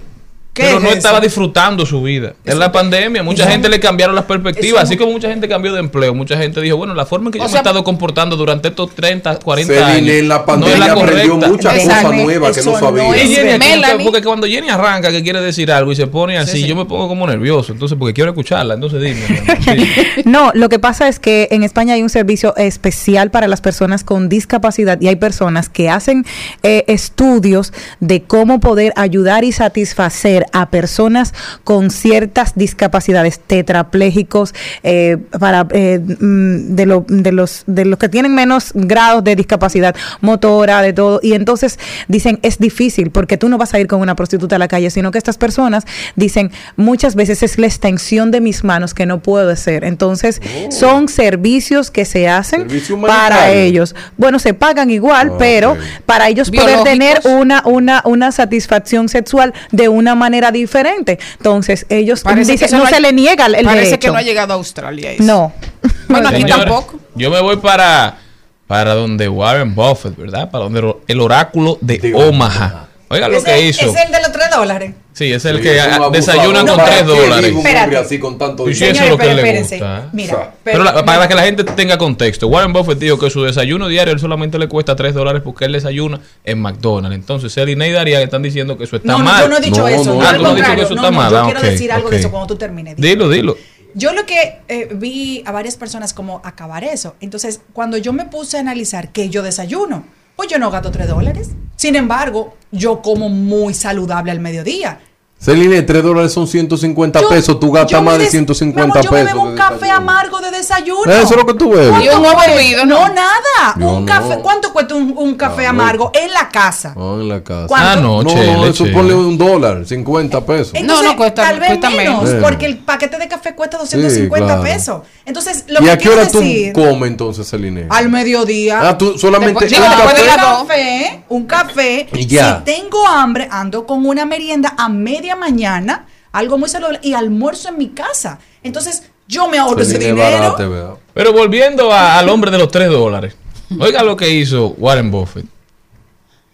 ¿Qué Pero es no eso? estaba disfrutando su vida. En la pandemia, mucha gente le cambiaron las perspectivas. Así no- como mucha gente cambió de empleo, mucha gente dijo, bueno, la forma en que yo me he estado comportando durante estos 30, 40 Celine años. en la no pandemia es la aprendió correcta. muchas cosas nuevas que no no sabía. es Jenny Melanie. porque cuando Jenny arranca que quiere decir algo y se pone así, yo me pongo como nervioso. Entonces, porque quiero escucharla. Entonces, dime. sí. No, lo que pasa es que en España hay un servicio especial para las personas con discapacidad y hay personas que hacen eh, estudios de cómo poder ayudar y satisfacer a personas con ciertas discapacidades, tetrapléjicos, eh, para eh, mm, de, lo- de los de los que tienen menos grados de discapacidad motora, de todo. Y entonces dicen es difícil porque tú no vas a ir con una prostituta a la calle, sino que estas personas dicen muchas veces es la extensión de mis manos que no puedo hacer. Entonces son servicios que se hacen para ellos. Bueno, se pagan igual, Ah, pero para ellos poder tener una, una, una satisfacción sexual de una manera diferente. Entonces ellos Parece dicen, que no, se le niega el Parece derecho. que no ha llegado a Australia. eso. no. Bueno, aquí Señores, tampoco. Yo me voy para para donde Warren Buffett, ¿verdad? Para donde el oráculo de, Omaha. Oiga lo ¿Es que hizo. ¿Es el de los 3 dólares? Sí, es el Sí, que es desayunan No, con ¿para 3 qué dólares. Espérate. así con tanto Y si eso es lo que le gusta. Mira, Pero para que la gente tenga contexto, Warren Buffett dijo que su desayuno diario él solamente le cuesta 3 dólares porque él desayuna en McDonald's. Entonces, Celine y Daria están diciendo que eso está No, no, mal. yo no he dicho eso. yo Ah, al tú no has dicho que contrario, eso no, está no, mal. Yo Ah, quiero decir algo de eso cuando tú termines. Dilo, dilo. Yo lo que eh, vi a varias personas como acabar eso. Entonces, cuando yo me puse a analizar que yo desayuno, pues yo no gasto 3 dólares. Sin embargo, yo como muy saludable al mediodía. Celine, 3 dólares son 150 Yo- pesos. Tú yo gastas más de des- 150 mi amor, yo me pesos. bebo un café desayuno. amargo de desayuno. Eso es lo que tú bebes. ¿Cuánto Y un huevo cuesta? hervido, No, ¿no? nada. Yo un no. café. ¿Cuánto cuesta un, un café No, amargo en la casa? Ah, en la casa. ¿Cuánto? Ah, no, No, chele, no, eso chele. ponle un dólar, 50 pesos. Entonces, no, cuesta- tal vez cuesta menos, menos. porque el paquete de café cuesta 250 claro. pesos. Entonces, lo ¿Y que a qué quiero hora tú decir, comes entonces, Celine? al mediodía. Ah, tú solamente Después- un café. un café, un café. Y ya. Si tengo hambre, ando con una merienda a media mañana, algo muy saludable, y almuerzo en mi casa. Entonces, yo me ahorro ese dinero. Pero volviendo a- al hombre de los 3 dólares. Oiga lo que hizo Warren Buffett.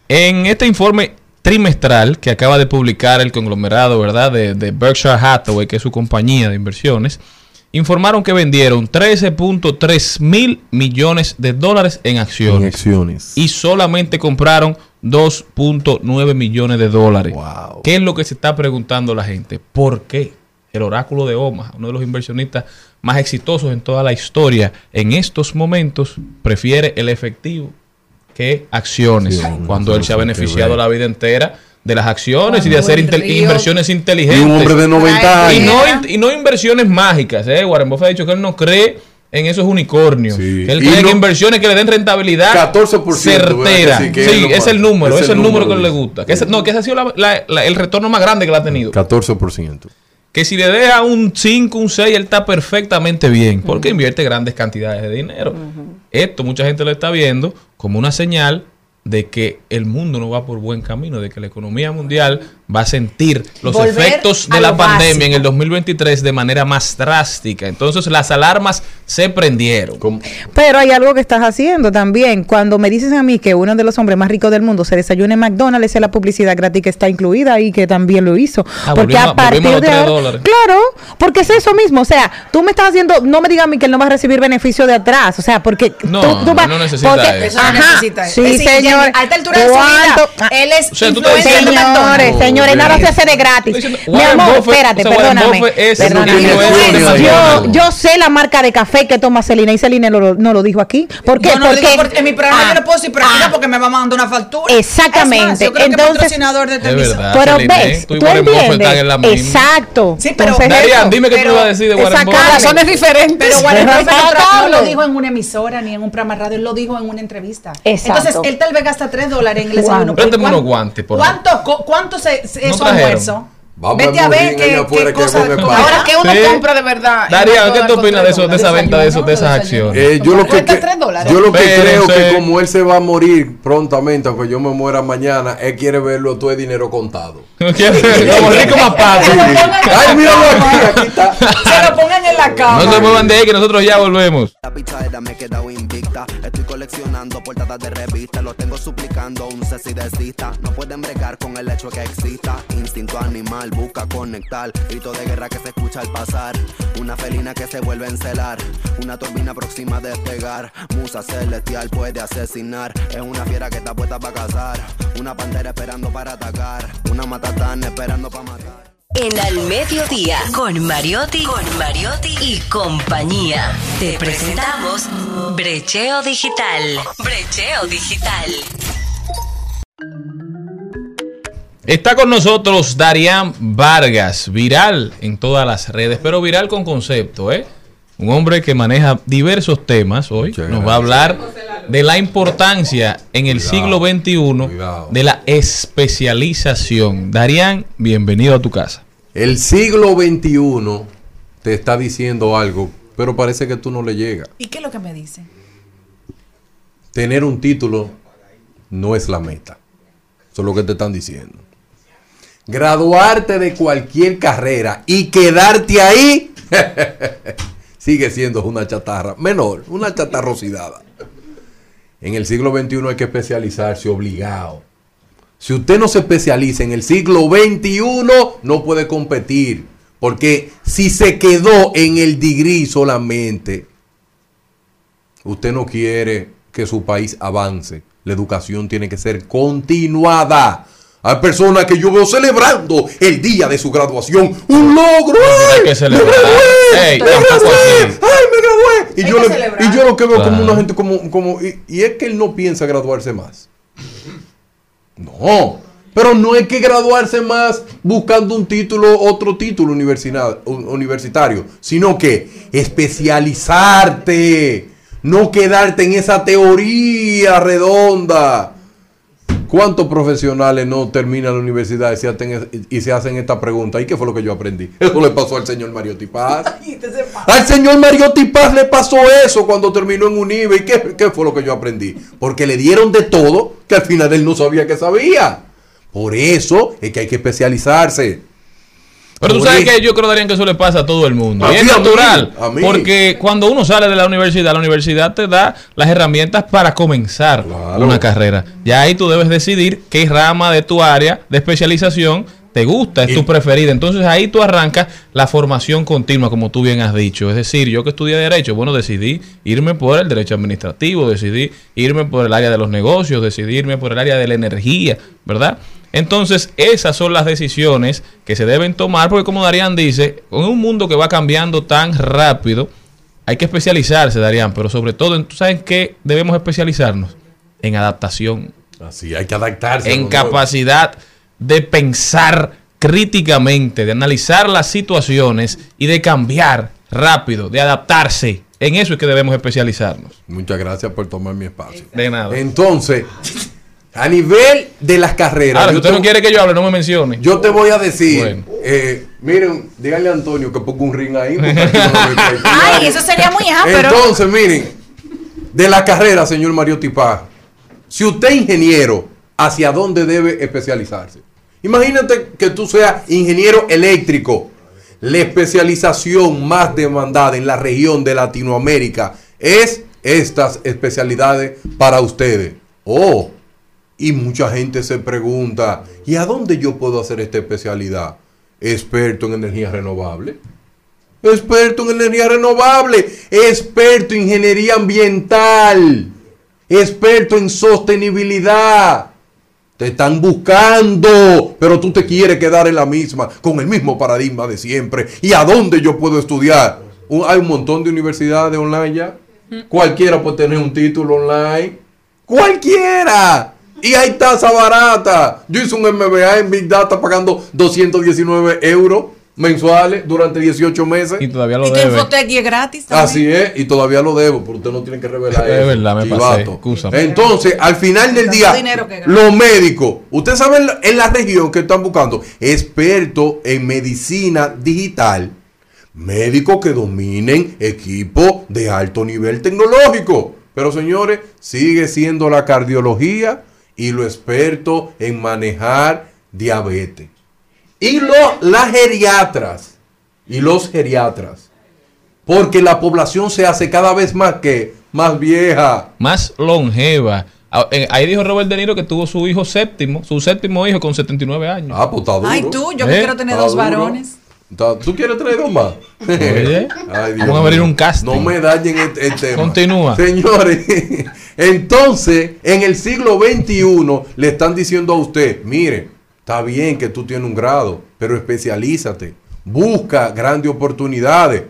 En este informe trimestral que acaba de publicar el conglomerado, ¿verdad? De, de Berkshire Hathaway, que es su compañía de inversiones, informaron que vendieron 13.3 mil millones de dólares en acciones. En acciones. Y solamente compraron 2.9 millones de dólares. Wow. ¿Qué es lo que se está preguntando la gente? ¿Por qué? El oráculo de Omaha, uno de los inversionistas más exitosos en toda la historia, en estos momentos prefiere el efectivo que acciones, Sí, cuando él se ha beneficiado la vida entera de las acciones y de hacer el intel- río- inversiones Y inteligentes. un hombre de 90 Y años. no, y no inversiones mágicas, ¿eh? Warren Buffett ha dicho que él no cree en esos unicornios. Sí. Que él cree no- inversiones que le den rentabilidad 14%, certera. ¿verdad que sí? Que Sí, es es el número, es es, el el número, número, que le gusta. Que ese- no, que ese ha sido la- la- la- el retorno más grande que le ha tenido. 14%. Que si le deja un 5, un 6, él está perfectamente bien, porque invierte grandes cantidades de dinero. Esto mucha gente lo está viendo como una señal de que el mundo no va por buen camino, de que la economía mundial va a sentir los Volver efectos de la pandemia básico. en el 2023 de manera más drástica. Entonces las alarmas se prendieron. Pero hay algo que estás haciendo también. Cuando me dices a mí que uno de los hombres más ricos del mundo se desayuna en McDonald's, esa es la publicidad gratis que está incluida y que también lo hizo. Ah, porque volvimos a partir volvimos a los de ahora-. Claro, porque es eso mismo. O sea, tú me estás haciendo, no me digas a mí que él no va a recibir beneficio de atrás. O sea, porque No, tú, tú vas- no necesita porque- eso. Eso no Ajá, necesita. Sí, Es decir, señor. A esta altura de su vida, él es O sea, tú estás diciendo-. Señores, No, señores, nada se hace de gratis. Mi amor, espérate, perdóname. Yo, sé la marca de café que toma Celina y Celina no lo, dijo aquí. ¿Por qué? Yo no lo digo Porque en mi programa Ah, yo no puedo decir, pero ah, mira porque me va mandando una factura. Exactamente. Entonces- patrocinador de verdad. Pero ves, tú y tú entiendes. Exacto. Sí, pero- Darían, dime qué tú ibas a decir de Warren. Razones diferentes. Pero Warren no, lo dijo en una emisora ni en un programa de radio, él lo dijo en una entrevista. Exacto. Entonces, él tal vez gasta 3 dólares en el desayuno. Préstame ¿Cuán- unos guantes, por ¿Cuánto, cuánto se, se- No es su trajeron. almuerzo? Vamos Vete a ver qué, afuera qué que cosa vos me tú- pagas. Ahora que uno Sí. compra de verdad. en Darían, ¿qué tú opinas de, eso, de esa venta de, eso, de esas acciones? Eh, yo lo que, yo lo que creo Espérense. que como él se va a morir prontamente, aunque yo me muera mañana, él quiere verlo todo el dinero contado. Como rico más papi. Ay, míralo aquí, aquí está. Se lo pongan en la cama. No se muevan de ahí que nosotros ya volvemos. La pichadera me he quedado invicta. Estoy coleccionando portadas de revistas. Los tengo suplicando un cese y desista. No pueden bregar con el hecho que exista. Instinto animal, busca conectar. Grito de guerra que se escucha al pasar. Una felina que se vuelve a encelar. Una turbina próxima a despegar. Musa celestial puede asesinar. Es una fiera que está puesta para cazar. Una pantera esperando para atacar. Una matatana esperando para matar. En Al Mediodía, con Mariotti, con Mariotti y compañía. Te presentamos Brecheo Digital. Brecheo Digital. Está con nosotros Darían Vargas, viral en todas las redes, pero viral con concepto, ¿eh? Un hombre que maneja diversos temas hoy. Muchas Nos va a hablar de la importancia en el siglo XXI cuidado. de la especialización. Darían, bienvenido a tu casa. El siglo XXI te está diciendo algo, pero parece que tú no le llegas. ¿Y qué es lo que me dice? Tener un título no es la meta. Eso es lo que te están diciendo. Graduarte de cualquier carrera y quedarte ahí sigue siendo una chatarra menor, una chatarrosidad. En el siglo XXI hay que especializarse obligado. Si usted no se especializa en el siglo XXI, no puede competir. Porque si se quedó en el degree solamente, usted no quiere que su país avance. La educación tiene que ser continuada. Hay personas que yo veo celebrando el día de su graduación. ¡Un logro! ¡Ay! que ¡Me gradué! Ey, ¡Me gradué! ¡Ay, me gradué! Y yo, lo- celebrar. y yo lo que veo como una gente como... como y, y es que él no piensa graduarse más. No. Pero no hay que graduarse más buscando un título, otro título universitario, sino que especializarte, no quedarte en esa teoría redonda. ¿Cuántos profesionales no terminan la universidad y se, hacen, y se hacen esta pregunta? ¿Y qué fue lo que yo aprendí? Eso le pasó al señor Mario Tipaz. Al señor Mario Tipaz le pasó eso cuando terminó en UNIBE. ¿Y qué, qué fue lo que yo aprendí? Porque le dieron de todo que al final él no sabía que sabía. Por eso es que hay que especializarse. Pero tú sabes que yo creo, Darían, que eso le pasa a todo el mundo. A y es mí, a mí, natural. a mí. Porque cuando uno sale de la universidad, la universidad te da las herramientas para comenzar Claro. una carrera. Ya ahí tú debes decidir qué rama de tu área de especialización te gusta, es Y- tu preferida. Entonces ahí tú arrancas la formación continua, como tú bien has dicho. Es decir, yo que estudié Derecho, bueno, decidí irme por el derecho administrativo, decidí irme por el área de los negocios, decidí irme por el área de la energía, ¿verdad? Entonces, esas son las decisiones que se deben tomar, porque como Darían dice, en un mundo que va cambiando tan rápido, hay que especializarse, Darían, pero sobre todo, ¿tú sabes en qué debemos especializarnos? En adaptación, Así, hay que adaptarse. en nuevo. capacidad de pensar críticamente, de analizar las situaciones y de cambiar rápido, de adaptarse. En eso es que debemos especializarnos. Muchas gracias por tomar mi espacio. De nada. Entonces, a nivel de las carreras, Ahora, si usted te- no quiere que yo hable, no me mencione. Yo te voy a decir, Bueno. eh, miren, díganle a Antonio que ponga un ring ahí. porque aquí no lo veo. Ay, eso sería muy áspero. Entonces, miren, de la carrera, señor Mario Tipá, si usted es ingeniero, ¿hacia dónde debe especializarse? Imagínate que tú seas ingeniero eléctrico. La especialización más demandada en la región de Latinoamérica es estas especialidades para ustedes. Oh, y mucha gente se pregunta, ¿y a dónde yo puedo hacer esta especialidad? Experto en energía renovable. Experto en energía renovable. Experto en ingeniería ambiental. Experto en sostenibilidad. Te están buscando, pero tú te quieres quedar en la misma, con el mismo paradigma de siempre. ¿Y a dónde yo puedo estudiar? Hay un montón de universidades online ya. Cualquiera puede tener un título online. Cualquiera. Y hay tasa barata. Yo hice un MBA en Big Data pagando 219 euros mensuales durante 18 meses. Y todavía lo Y tu debe. Infotec es gratis también. Así es, y todavía lo debo, pero usted no tiene que revelar Es eso. verdad, me pasé. Entonces, al final del día, los médicos, ustedes saben la- en la región que están buscando expertos en medicina digital, médicos que dominen equipos de alto nivel tecnológico. Pero señores, sigue siendo la cardiología y lo experto en manejar diabetes. Y lo, las geriatras, y los geriatras, porque la población se hace cada vez más que más vieja. Más longeva. Ah, eh, Ahí dijo Robert De Niro que tuvo su hijo séptimo, su séptimo hijo con 79 años. Ah, pues está duro. Ay, tú, yo que ¿Eh? quiero tener Está dos duro. varones. Está- ¿Tú quieres traer dos más? Oye, Ay, Dios vamos a abrir un casting. No me dañen el, el tema. Continúa. Señores, entonces, en el siglo XXI le están diciendo a usted, mire, está bien que tú tienes un grado, pero especialízate. Busca grandes oportunidades.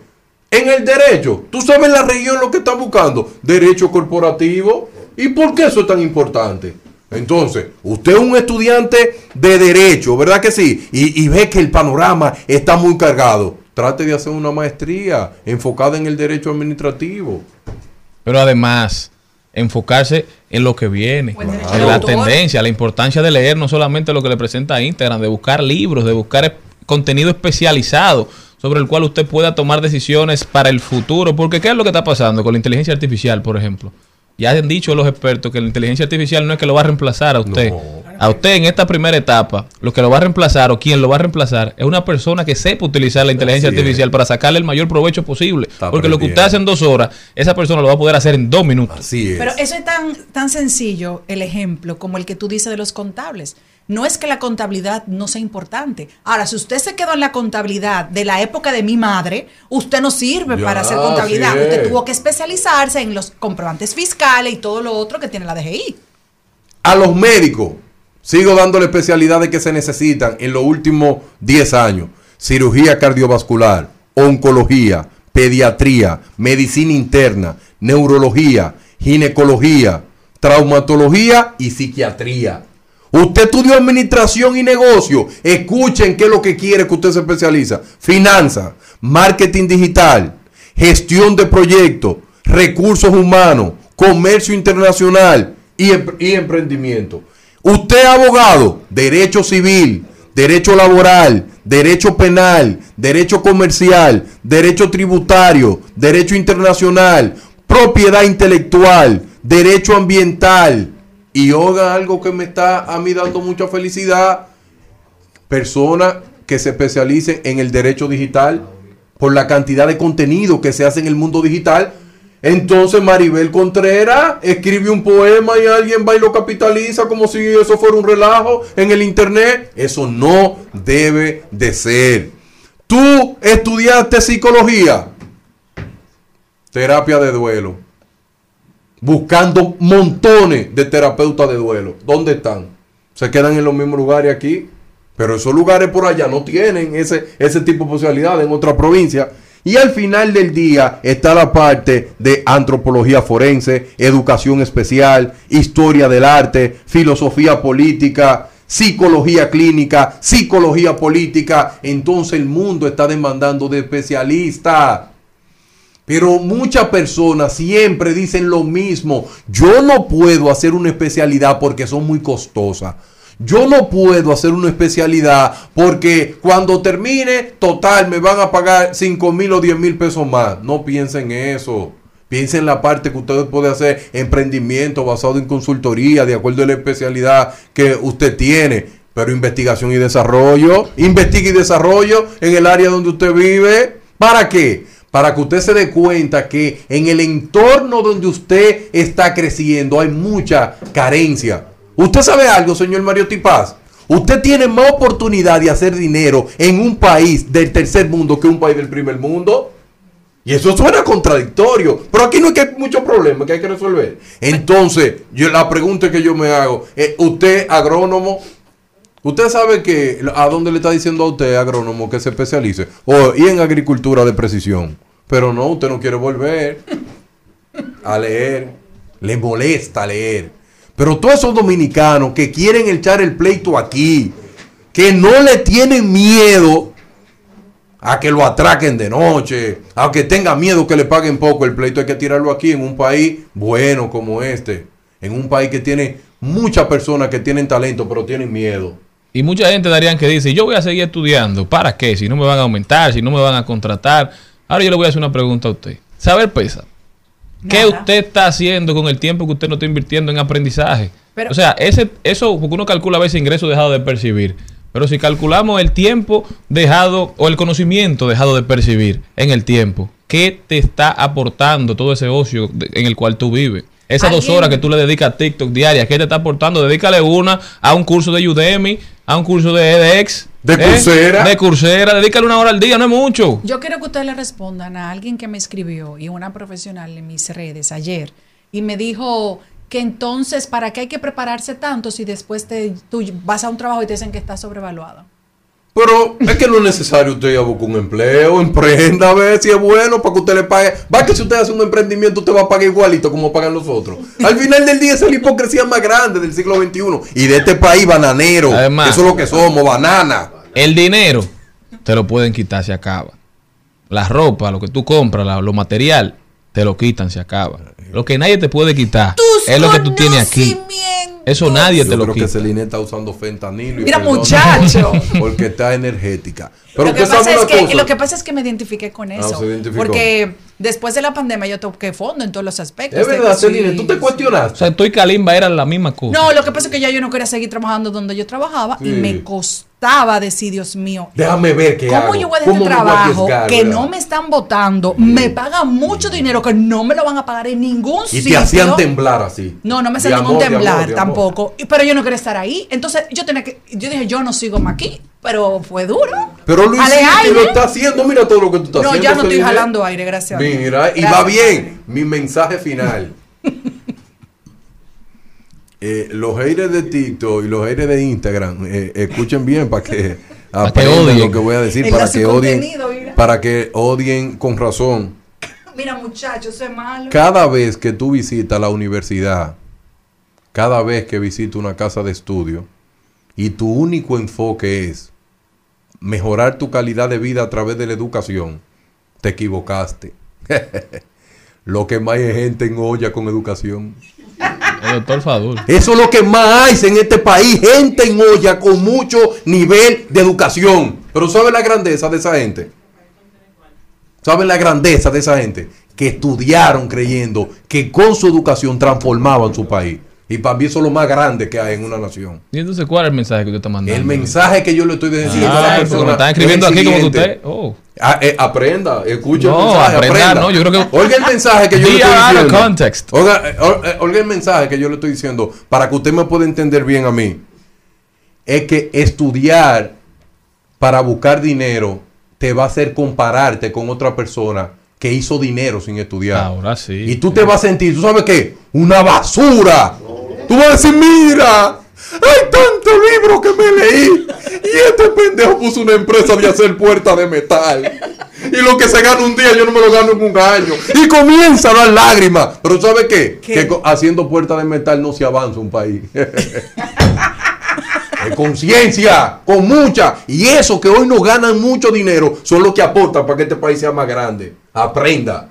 En el derecho, tú sabes la región lo que están buscando, derecho corporativo. ¿Y por qué eso es tan importante? Entonces, usted es un estudiante de derecho, ¿verdad que sí? Y, y ve que el panorama está muy cargado. Trate de hacer una maestría enfocada en el derecho administrativo. Pero además, enfocarse en lo que viene, en la tendencia, la importancia de leer no solamente lo que le presenta Instagram, de buscar libros, de buscar contenido especializado sobre el cual usted pueda tomar decisiones para el futuro. Porque ¿qué es lo que está pasando con la inteligencia artificial, por ejemplo? Ya han dicho los expertos que la inteligencia artificial no es que lo va a reemplazar a usted. No. A usted en esta primera etapa, lo que lo va a reemplazar o quien lo va a reemplazar es una persona que sepa utilizar la inteligencia Así es. artificial para sacarle el mayor provecho posible. Está Porque lo que usted hace en dos horas, esa persona lo va a poder hacer en dos minutos. Así Pero eso es tan, tan sencillo, el ejemplo, como el que tú dices de los contables. No es que la contabilidad no sea importante. Ahora, si usted se quedó en la contabilidad de la época de mi madre, usted no sirve Ya, para hacer contabilidad. Usted tuvo que especializarse en los comprobantes fiscales y todo lo otro que tiene la DGI. A los médicos, sigo dándole especialidades que se necesitan en los últimos 10 años. Cirugía cardiovascular, oncología, pediatría, medicina interna, neurología, ginecología, traumatología y psiquiatría. Usted estudió administración y negocio. Escuchen qué es lo que quiere que usted se especializa. Finanzas, marketing digital, gestión de proyectos, recursos humanos, comercio internacional y, y emprendimiento. Usted es abogado, derecho civil, derecho laboral, derecho penal, derecho comercial, derecho tributario, derecho internacional, propiedad intelectual, derecho ambiental. Y oiga algo que me está a mí dando mucha felicidad, personas que se especialicen en el derecho digital por la cantidad de contenido que se hace en el mundo digital. Entonces Maribel Contreras escribe un poema y alguien va y lo capitaliza como si eso fuera un relajo en el internet. Eso no debe de ser. Tú estudiaste psicología, terapia de duelo, buscando montones de terapeutas de duelo. ¿Dónde están? Se quedan en los mismos lugares aquí, pero esos lugares por allá no tienen ese, ese tipo de posibilidad en otra provincia. Y al final del día está la parte de antropología forense, educación especial, historia del arte, filosofía política, psicología clínica, psicología política. Entonces el mundo está demandando de especialistas. Pero muchas personas siempre dicen lo mismo. Yo no puedo hacer una especialidad porque son muy costosas. Yo no puedo hacer una especialidad porque cuando termine, total, me van a pagar 5 mil o 10 mil pesos más. No piensen eso. Piensen en la parte que ustedes pueden hacer emprendimiento basado en consultoría, de acuerdo a la especialidad que usted tiene. Pero investigación y desarrollo, investiga y desarrollo en el área donde usted vive. ¿Para qué? Para que usted se dé cuenta que en el entorno donde usted está creciendo hay mucha carencia. ¿Usted sabe algo, señor Mario Tipaz? Usted tiene más oportunidad de hacer dinero en un país del tercer mundo que un país del primer mundo. Y eso suena contradictorio. Pero aquí no es que hay muchos problemas que hay que resolver. Entonces, yo, la pregunta que yo me hago es, usted agrónomo, usted sabe que a dónde le está diciendo a usted agrónomo que se especialice. O, y en agricultura de precisión. Pero no, usted no quiere volver a leer. Le molesta leer. Pero todos esos dominicanos que quieren echar el pleito aquí, que no le tienen miedo a que lo atraquen de noche, a que tenga miedo que le paguen poco, el pleito hay que tirarlo aquí en un país bueno como este, en un país que tiene muchas personas que tienen talento pero tienen miedo. Y mucha gente, Darían, que dice, yo voy a seguir estudiando. ¿Para qué? Si no me van a aumentar, si no me van a contratar. Ahora yo le voy a hacer una pregunta a usted. Saber pesa. ¿Qué Nada. usted está haciendo con el tiempo que usted no está invirtiendo en aprendizaje? Pero- o sea, ese, eso, porque uno calcula a veces ingresos dejado de percibir. Pero si calculamos el tiempo dejado o el conocimiento dejado de percibir en el tiempo, ¿qué te está aportando todo ese ocio de- en el cual tú vives? Esas dos horas que tú le dedicas a TikTok diarias, ¿qué te está aportando? Dedícale una a un curso de Udemy, a un curso de edX. De Coursera. De Coursera, dedícale una hora al día, no es mucho. Yo quiero que ustedes le respondan a alguien que me escribió y una profesional en mis redes ayer y me dijo que entonces, ¿para qué hay que prepararse tanto si después te, tú vas a un trabajo y te dicen que está sobrevaluado? Pero es que no es necesario usted ir a buscar un empleo, emprenda a ver si es bueno para que usted le pague. Va que si usted hace un emprendimiento, usted va a pagar igualito como pagan los otros. Al final del día, esa es la hipocresía más grande del siglo XXI y de este país bananero. Además- Eso es lo que somos, banana. El dinero te lo pueden quitar, se acaba. La ropa, lo que tú compras, la- lo material, te lo quitan, se acaba. Lo que nadie te puede quitar es lo que tú tienes aquí. Eso nadie Yo te lo creo quita. que Celine está usando fentanilo. y Mira, perdona, muchacho. Porque está energética. Pero lo, que pasa es que, cosa. lo que pasa es que me identifiqué con Ah, eso. porque después de la pandemia yo toqué fondo en todos los aspectos. Es verdad, Sí. Celine, tú te cuestionaste. O sea, tú y Kalimba eran la misma cosa. No, lo que pasa es que ya yo no quería seguir trabajando donde yo trabajaba y me costaba decir, Dios mío, Déjame ver qué ¿Cómo hago. yo voy a dejar ¿Cómo este trabajo que verdad? no me están votando? Me pagan mucho dinero que no me lo van a pagar en ningún Y sitio. te hacían temblar así. No, no me hacían ningún amor, de amor, temblar de amor. tampoco. Y- Pero yo no quería estar ahí. Entonces yo tenía que, yo dije, yo no sigo más aquí. Pero fue duro. Pero Luis y lo está haciendo. Mira todo lo que tú estás No, haciendo. ya no estoy jalando aire, gracias. Mira, y Gracias. va bien. Mi mensaje final. Eh, los haters de TikTok y los haters de Instagram, eh, escuchen bien para que aprendan odien. lo que voy a decir, para que odien, mira. para que odien con razón. Mira, muchachos, eso es malo. Cada vez que tú visitas la universidad, cada vez que visitas una casa de estudio y tu único enfoque es mejorar tu calidad de vida a través de la educación, te equivocaste. lo que más hay es gente en olla con educación. Doctor Fadul. Eso es lo que más hay en este país, gente en olla con mucho nivel de educación. Pero ¿sabe la grandeza de esa gente? ¿Saben la grandeza de esa gente? Que estudiaron creyendo que con su educación transformaban su país. Y para mí eso es lo más grande que hay en una nación. ¿Y entonces cuál es el mensaje que usted está mandando? El mensaje que yo le estoy diciendo a Ah, la porque persona. me están escribiendo es aquí como que usted. Oh. Ah, eh, aprenda, escuche No, el mensaje, aprenda, aprenda. no, yo creo que- Oiga el mensaje que yo le estoy diciendo. context. Oiga, eh, eh, oiga el mensaje que yo le estoy diciendo para que usted me pueda entender bien a mí. Es que estudiar para buscar dinero te va a hacer compararte con otra persona que hizo dinero sin estudiar. Ahora sí. Y tú te vas a sentir, ¿tú sabes qué? Una basura. Tú vas a decir, mira, hay tantos libros que me leí. Y este pendejo puso una empresa de hacer puertas de metal. Y lo que se gana un día yo no me lo gano en un año. Y comienza a dar lágrimas. Pero ¿sabes qué? Que haciendo puertas de metal no se avanza un país. Conciencia, con mucha. Y eso que hoy no ganan mucho dinero son los que aportan para que este país sea más grande. Aprenda.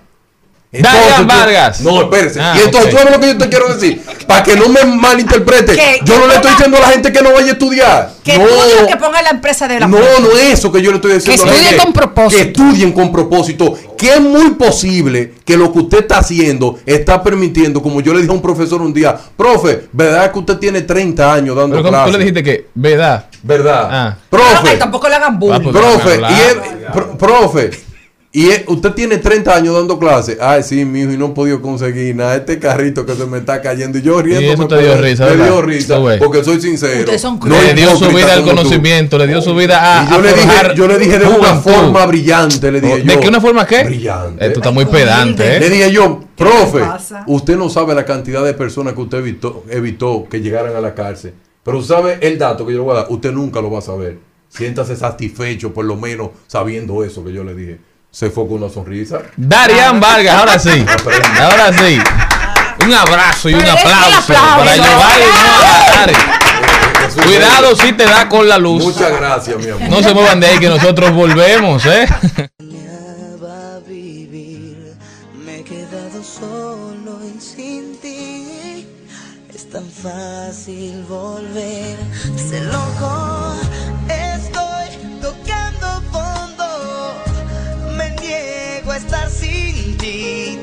Darian tú- Vargas. No, espérese. Ah, y entonces, ok. ¿sabes lo que yo te quiero decir? Para que no me malinterprete. Que- yo no que le estoy diciendo a la gente que no vaya a estudiar. Que no, estudie, que ponga la empresa de la no, no es eso que yo le estoy diciendo. a la estudien con propósito. Que estudien con propósito. Que es muy posible que lo que usted está haciendo está permitiendo, como yo le dije a un profesor un día, profe, ¿verdad que usted tiene 30 años dando Pero como clases? tú le dijiste que, ¿verdad? ¿Verdad? Ah. Profe. Ay, tampoco le hagan Ah, bullying. pues, Profe, y profe, y usted tiene 30 años dando clases. Ay, sí, mijo, y no he podido conseguir nada. Este carrito que se me está cayendo. Y yo riendo. eso te dio risa, Me ¿verdad? dio risa. Porque soy sincero. Ustedes son No le dio su vida al tú. conocimiento, le dio su vida a. Y yo a le, dije, forjar yo le dije de una forma brillante. Le dije ¿De yo, qué una forma qué? Brillante. Eh, tú estás muy pedante, Le ¿eh? dije yo, profe, usted no sabe la cantidad de personas que usted evitó, evitó que llegaran a la cárcel. Pero sabe el dato que yo le voy a dar, usted nunca lo va a saber. Siéntase satisfecho, por lo menos, sabiendo eso que yo le dije. Se fue con una sonrisa. Darian Vargas, ahora sí. Aprende. Ahora sí. Un abrazo y un aplauso, aplauso. para llevarle no, Cuidado si te da con la luz. Muchas gracias, mi amor. No se muevan de ahí que nosotros volvemos, ¿eh? a vivir. Me he quedado solo y sin ti. Es tan fácil volver. Sé loco,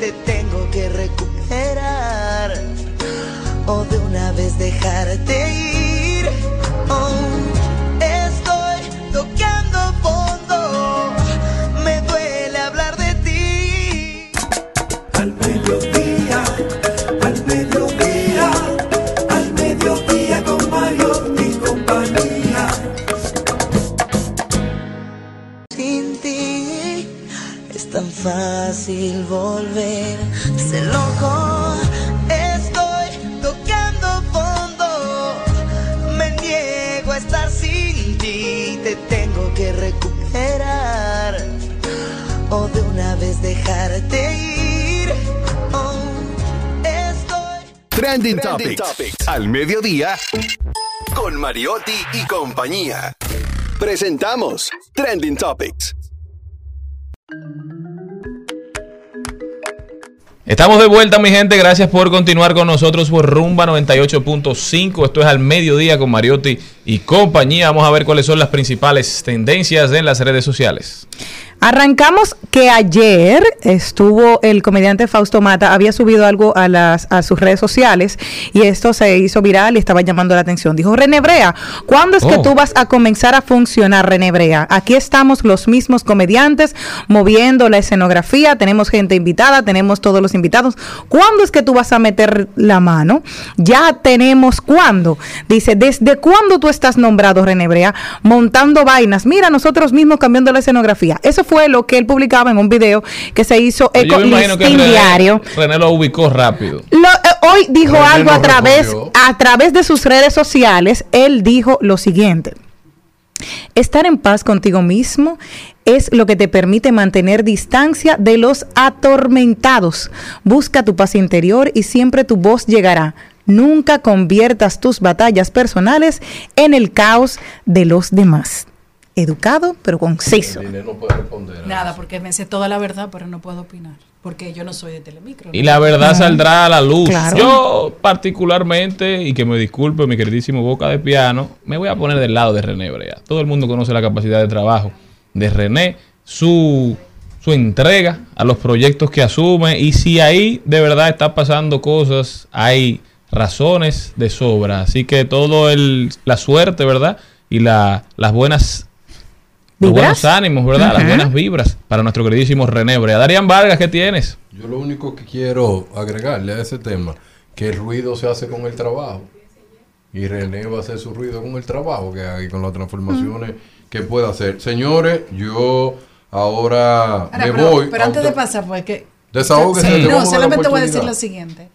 Te tengo que recuperar. O de una vez dejarte ir. Fácil volver. Sé loco, estoy tocando fondo. Me niego a estar sin ti. Te tengo que recuperar. O de una vez dejarte ir. Oh, estoy. Trending, Topics. Al mediodía con Mariotti y compañía. Presentamos Trending Topics. Estamos de vuelta, mi gente. Gracias por continuar con nosotros por Rumba 98.5. Esto es al mediodía con Mariotti y compañía. Vamos a ver cuáles son las principales tendencias en las redes sociales. Arrancamos que ayer estuvo el comediante Fausto Mata, había subido algo a, las, a sus redes sociales y esto se hizo viral y estaba llamando la atención. Dijo, René Brea, ¿cuándo es que Oh. tú vas a comenzar a funcionar, René Brea? Aquí estamos los mismos comediantes moviendo la escenografía, tenemos gente invitada, tenemos todos los invitados. ¿Cuándo es que tú vas a meter la mano? Ya tenemos cuándo. Dice, ¿desde cuándo tú estás nombrado, René Brea? Montando vainas. Mira, nosotros mismos cambiando la escenografía. Eso fue lo que él publicaba en un video que se hizo eco listín diario. René lo ubicó rápido. Lo- eh, hoy dijo René algo a través, a través de sus redes sociales. Él dijo lo siguiente. Estar en paz contigo mismo es lo que te permite mantener distancia de los atormentados. Busca tu paz interior y siempre tu voz llegará. Nunca conviertas tus batallas personales en el caos de los demás. Educado, pero conciso. Nada, porque me sé toda la verdad, pero no puedo opinar. Porque yo no soy de Telemicro. Y la verdad saldrá a la luz. Claro. Yo, particularmente, y que me disculpe mi queridísimo Boca de Piano, me voy a poner del lado de René Brea. Todo el mundo conoce la capacidad de trabajo de René, su, su entrega a los proyectos que asume. Y si ahí de verdad está pasando cosas, hay razones de sobra. Así que todo el, la suerte, ¿verdad? Y la, las buenas los buenos ánimos, ¿verdad? Las buenas vibras para nuestro queridísimo René Brea. Darían Vargas, ¿qué tienes? Yo lo único que quiero agregarle a ese tema, que el ruido se hace con el trabajo. Y René va a hacer su ruido con el trabajo que hay, con las transformaciones que pueda hacer. Señores, yo ahora, Ahora, me pero, voy. pero antes de pasar, porque. Desahógese, le no, solamente voy a decir lo siguiente.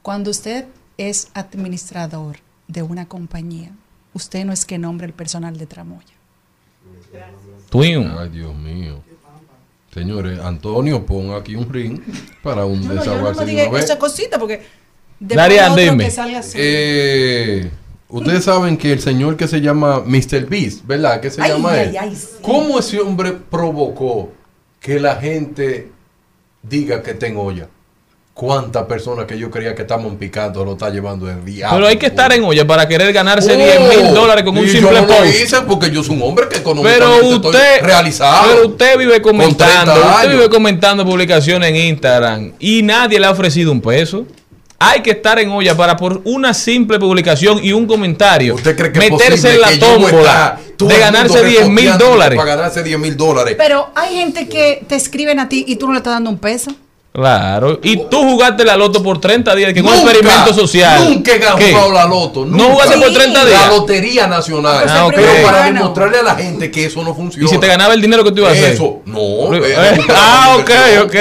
Cuando usted es administrador de una compañía, usted no es que nombre el personal de tramoya. Twin. Ay, Dios mío. Señores, Antonio, pon aquí un ring para un No, no, yo no desahogarse me de diga una vez. esa cosita porque. otro dime. que salga así. Eh, ustedes saben que el señor que se llama Mr. Beast, ¿verdad? ¿Qué se Ay, llama ay, él? ay, sí. ¿Cómo ese hombre provocó que la gente diga que tengo olla? ¿Cuántas personas que yo creía que estaban picando lo está llevando el diablo? Pero hay que estar en olla para querer ganarse Oh, 10 mil dólares con un y simple yo no lo post. hice porque yo soy un hombre que Pero económicamente usted, estoy realizado. pero usted vive comentando, 30 usted vive comentando publicaciones en Instagram y nadie le ha ofrecido un peso. Hay que estar en olla para por una simple publicación y un comentario que meterse en la tómbola de ganarse mundo 10 mil dólares. Para ganarse 10 mil dólares. Pero hay gente que te escriben a ti y tú no le estás dando un peso. Claro. Y tú jugaste la loto por 30 días, que es un experimento social. Nunca he ganado la loto. ¿No nunca. jugaste por 30 días? La Lotería Nacional. Ah. Pero para Bueno. demostrarle a la gente que eso no funciona. ¿Y si te ganaba el dinero que tú ibas a hacer? Eso, no. Eh, eh, ah, ok, ok.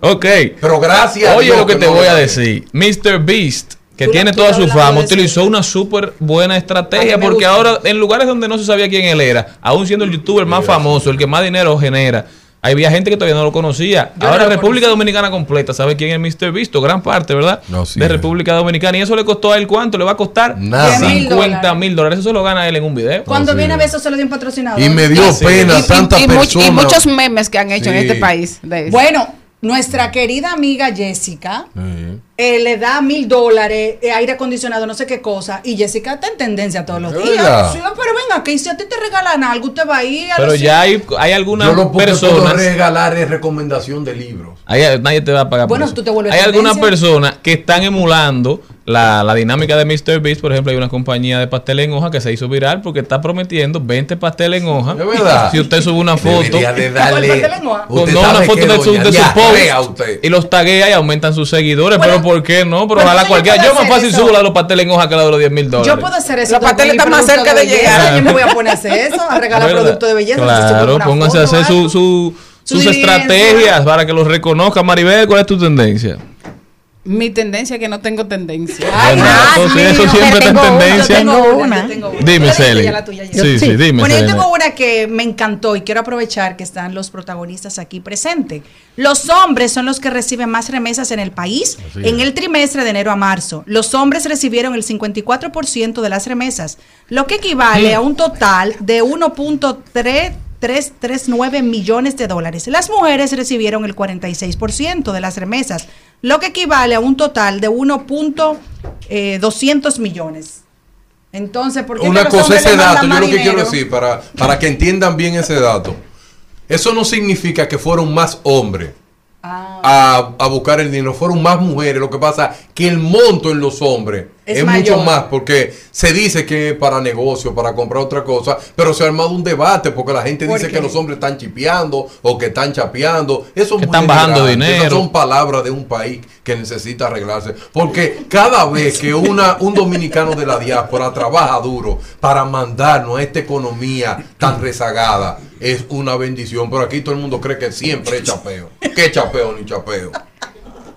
Ok. Pero gracias a Oye Dios lo que que te no voy a decir. Mr. Beast, que Tú tiene no toda su fama, utilizó una súper buena estrategia A porque gusta. ahora en lugares donde no se sabía quién él era, aún siendo el youtuber más famoso, el que más dinero genera, había gente que todavía no lo conocía. Yo ahora no lo República Dominicana completa sabe quién es Mr. Beast, o gran parte, ¿verdad? sí de es. República Dominicana. Y eso le costó a él cuánto? Le va a costar Nada. 50 mil dólares. Eso se lo gana él en un video. Cuando viene a ver eso se lo dio un patrocinador. Y me dio Sí. pena Y- y- tantas y, much- personas. y muchos memes que han hecho en este país. de eso. Bueno, nuestra querida amiga Jessica eh, le da mil dólares, eh, aire acondicionado, no sé qué cosa, y Jessica está en tendencia todos los ¿De días. Sí, pero venga, que si a ti te regalan algo, usted va a ir a Pero los- ya hay, hay algunas Yo lo puedo personas. regalar es recomendación de libros. Hay- nadie te va a pagar por Bueno, eso. tú te vuelves Hay algunas personas que están emulando la, la dinámica de Mr. Beast. Por ejemplo, hay una compañía de pastel en hoja que se hizo viral porque está prometiendo 20 pasteles en hoja. ¿Es verdad? Si usted sube una foto. De darle- ¿Cuál pastel en hoja? con- no, una foto de su, de su post usted. y los taguea y aumentan sus seguidores. Bueno, pero ¿por qué no? Pero ojalá yo cualquiera. Yo más fácil eso. subo la de los pasteles en hoja que la de los 10 mil dólares. Yo puedo hacer eso. Los pasteles están más cerca de llegar. Yo me voy a poner a hacer eso, a regalar ¿Verdad? producto de belleza. Claro, pónganse a hacer su, su- Su sus estrategias para que los reconozca. Maribel, ¿cuál es tu tendencia? Mi tendencia es que no tengo tendencia. Ay, entonces mío. eso siempre está en Tengo una, tendencia. tengo una, yo tengo una. Dime, Celi. Sí, sí, dime, Bueno, yo tengo una que me encantó y quiero aprovechar que están los protagonistas aquí presentes. Los hombres son los que reciben más remesas en el país Así en es. el trimestre de enero a marzo. Los hombres recibieron el 54% de las remesas, lo que equivale a un total de 339 millones de dólares. Las mujeres recibieron el 46% de las remesas, lo que equivale a un total de 1.200 millones. Entonces, ¿por qué Una cosa, ese dato, yo lo que quiero decir, para, para que entiendan bien ese dato, eso no significa que fueron más hombres a, a buscar el dinero, fueron más mujeres. Lo que pasa que el monto en los hombres Es mucho más, porque se dice que es para negocio, para comprar otra cosa, pero se ha armado un debate porque la gente ¿Por dice qué? que los hombres están chipeando o que están chapeando. Eso es Que muy están bajando dinero. Esas son palabras de un país que necesita arreglarse. Porque cada vez que una, un dominicano de la diáspora trabaja duro para mandarnos a esta economía tan rezagada, es una bendición. Pero aquí todo el mundo cree que siempre es chapeo. ¿Qué chapeo ni chapeo?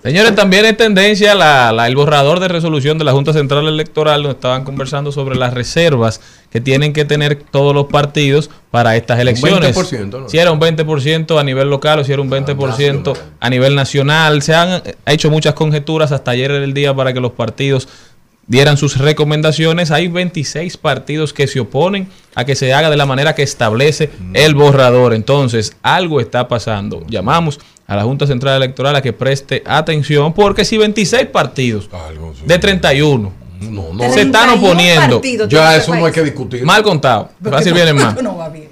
Señores, también es tendencia la, la- el borrador de resolución de la Junta Central Electoral, donde estaban conversando sobre las reservas que tienen que tener todos los partidos para estas elecciones. 20%, ¿no? Si era un 20% a nivel local o si era un 20% a nivel nacional. Se han eh, hecho muchas conjeturas hasta ayer era el día para que los partidos dieran sus recomendaciones. Hay 26 partidos que se oponen a que se haga de la manera que establece el borrador. Entonces, algo está pasando. Llamamos a la Junta Central Electoral a que preste atención, porque si 26 partidos de 31 se están 31 oponiendo, partidos Ya eso no hay que discutir. mal contado, fácil vienen más. No va bien.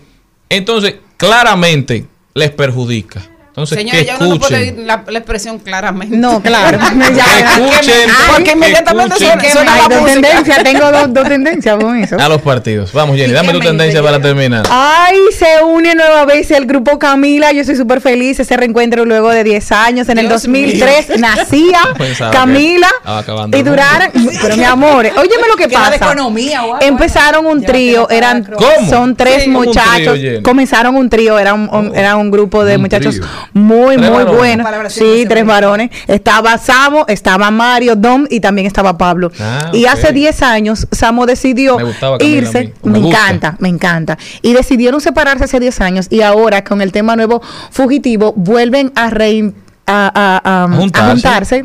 Entonces, claramente les perjudica. Entonces, Señores, que ya uno no la, la expresión claramente. No, claro. Que escuchen, Porque que inmediatamente suena, suena la dos tendencias, tengo dos, dos tendencias con eso. a los partidos. Vamos, Jenny, dame tu tendencia para terminar. Ay, se une nueva vez el grupo Camila. Yo estoy súper feliz. Ese reencuentro luego de 10 años. En el Dios 2003 nacía Pensaba que Camila. Y duraron. Pero mi amor, óyeme lo que de pasa. economía Empezaron un trío. Eran. ¿Cómo? son tres Sí, como un trío, muchachos. Comenzaron un trío. Era un, un- era un grupo de Un muchachos trío. Muy, Tres muy varones. buenos. Palabra Sí, tres varones. Estaba Samo, estaba Mario, Dom y también estaba Pablo. Ah, y hace 10 años, Samo decidió Me irse. Me encanta, me encanta. Y decidieron separarse hace 10 años y ahora con el tema nuevo fugitivo vuelven a, rein- a, a- a- a juntarse.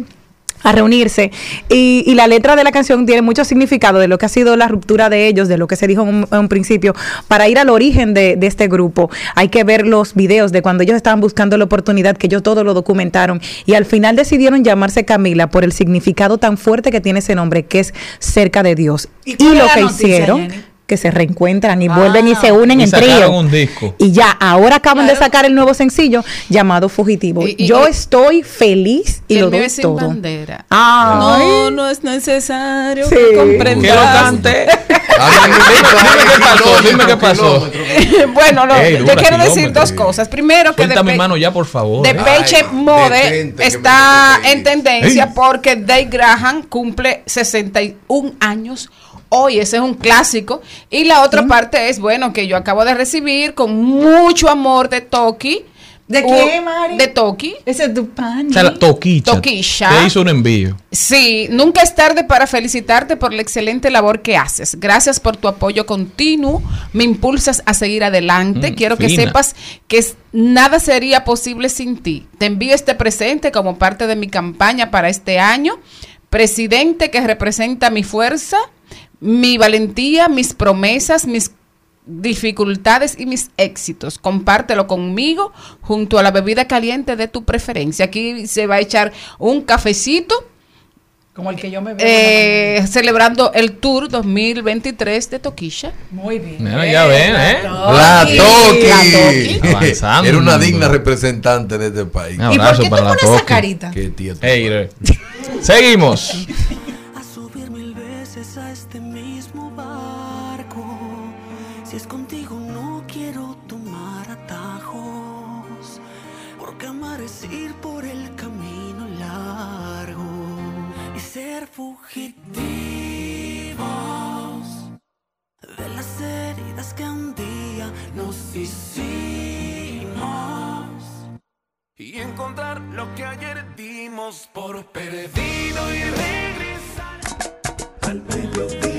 A reunirse y, y la letra de la canción tiene mucho significado de lo que ha sido la ruptura de ellos, de lo que se dijo en un, en un principio, para ir al origen de, de este grupo. Hay que ver los videos de cuando ellos estaban buscando la oportunidad, que ellos todo lo documentaron y al final decidieron llamarse Camila por el significado tan fuerte que tiene ese nombre, que es cerca de Dios. ¿Y lo que noticia, hicieron, Jenny? Que se reencuentran y Ah. vuelven y se unen Y en trío. un disco. Y ya, ahora acaban de sacar el nuevo sencillo llamado Fugitivo. Y- y- Yo y- estoy feliz y lo doy sin todo. bandera. No, no es necesario Sí. que comprendas. Que lo cante. Ah, Dime qué pasó, dime qué pasó. bueno, no, Ey, yo dura, quiero decir dos cosas. Primero, que Suelta mi mano ya, por favor. Depeche Ay, Mode está en tendencia porque Dave Graham cumple 61 años. Hoy ese es un clásico. Y la otra parte es, bueno, que yo acabo de recibir con mucho amor de Toki. ¿De qué, Mari? De Toki. Ese es tu pan. O sea, la toquicha. Toquisha. Te hizo un envío. Sí, nunca es tarde para felicitarte por la excelente labor que haces. Gracias por tu apoyo continuo. Me impulsas a seguir adelante. Mm, Quiero que sepas que nada sería posible sin ti. Te envío este presente como parte de mi campaña para este año. Presidente que representa mi fuerza, mi valentía, mis promesas, mis dificultades y mis éxitos. Compártelo conmigo junto a la bebida caliente de tu preferencia. Aquí se va a echar un cafecito Como el que yo me veo. eh, celebrando el Tour 2023 de Toquisha. Muy bien. Mira, ya ven, ¿eh? La. Toki. Avanzando. Era una digna representante de este país. Un ¿Y por qué tú la pones esa carita? Qué tía tú. Hater. Seguimos. fugitivos de las heridas que un día nos hicimos y encontrar lo que ayer dimos por perdido y regresar. Al mediodía,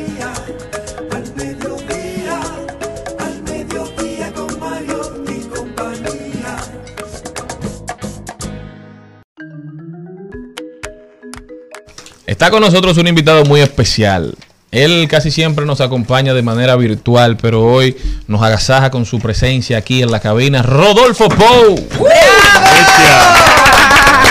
Está con nosotros un invitado muy especial. Él casi siempre nos acompaña de manera virtual, pero hoy nos agasaja con su presencia aquí en la cabina. Rodolfo Pou.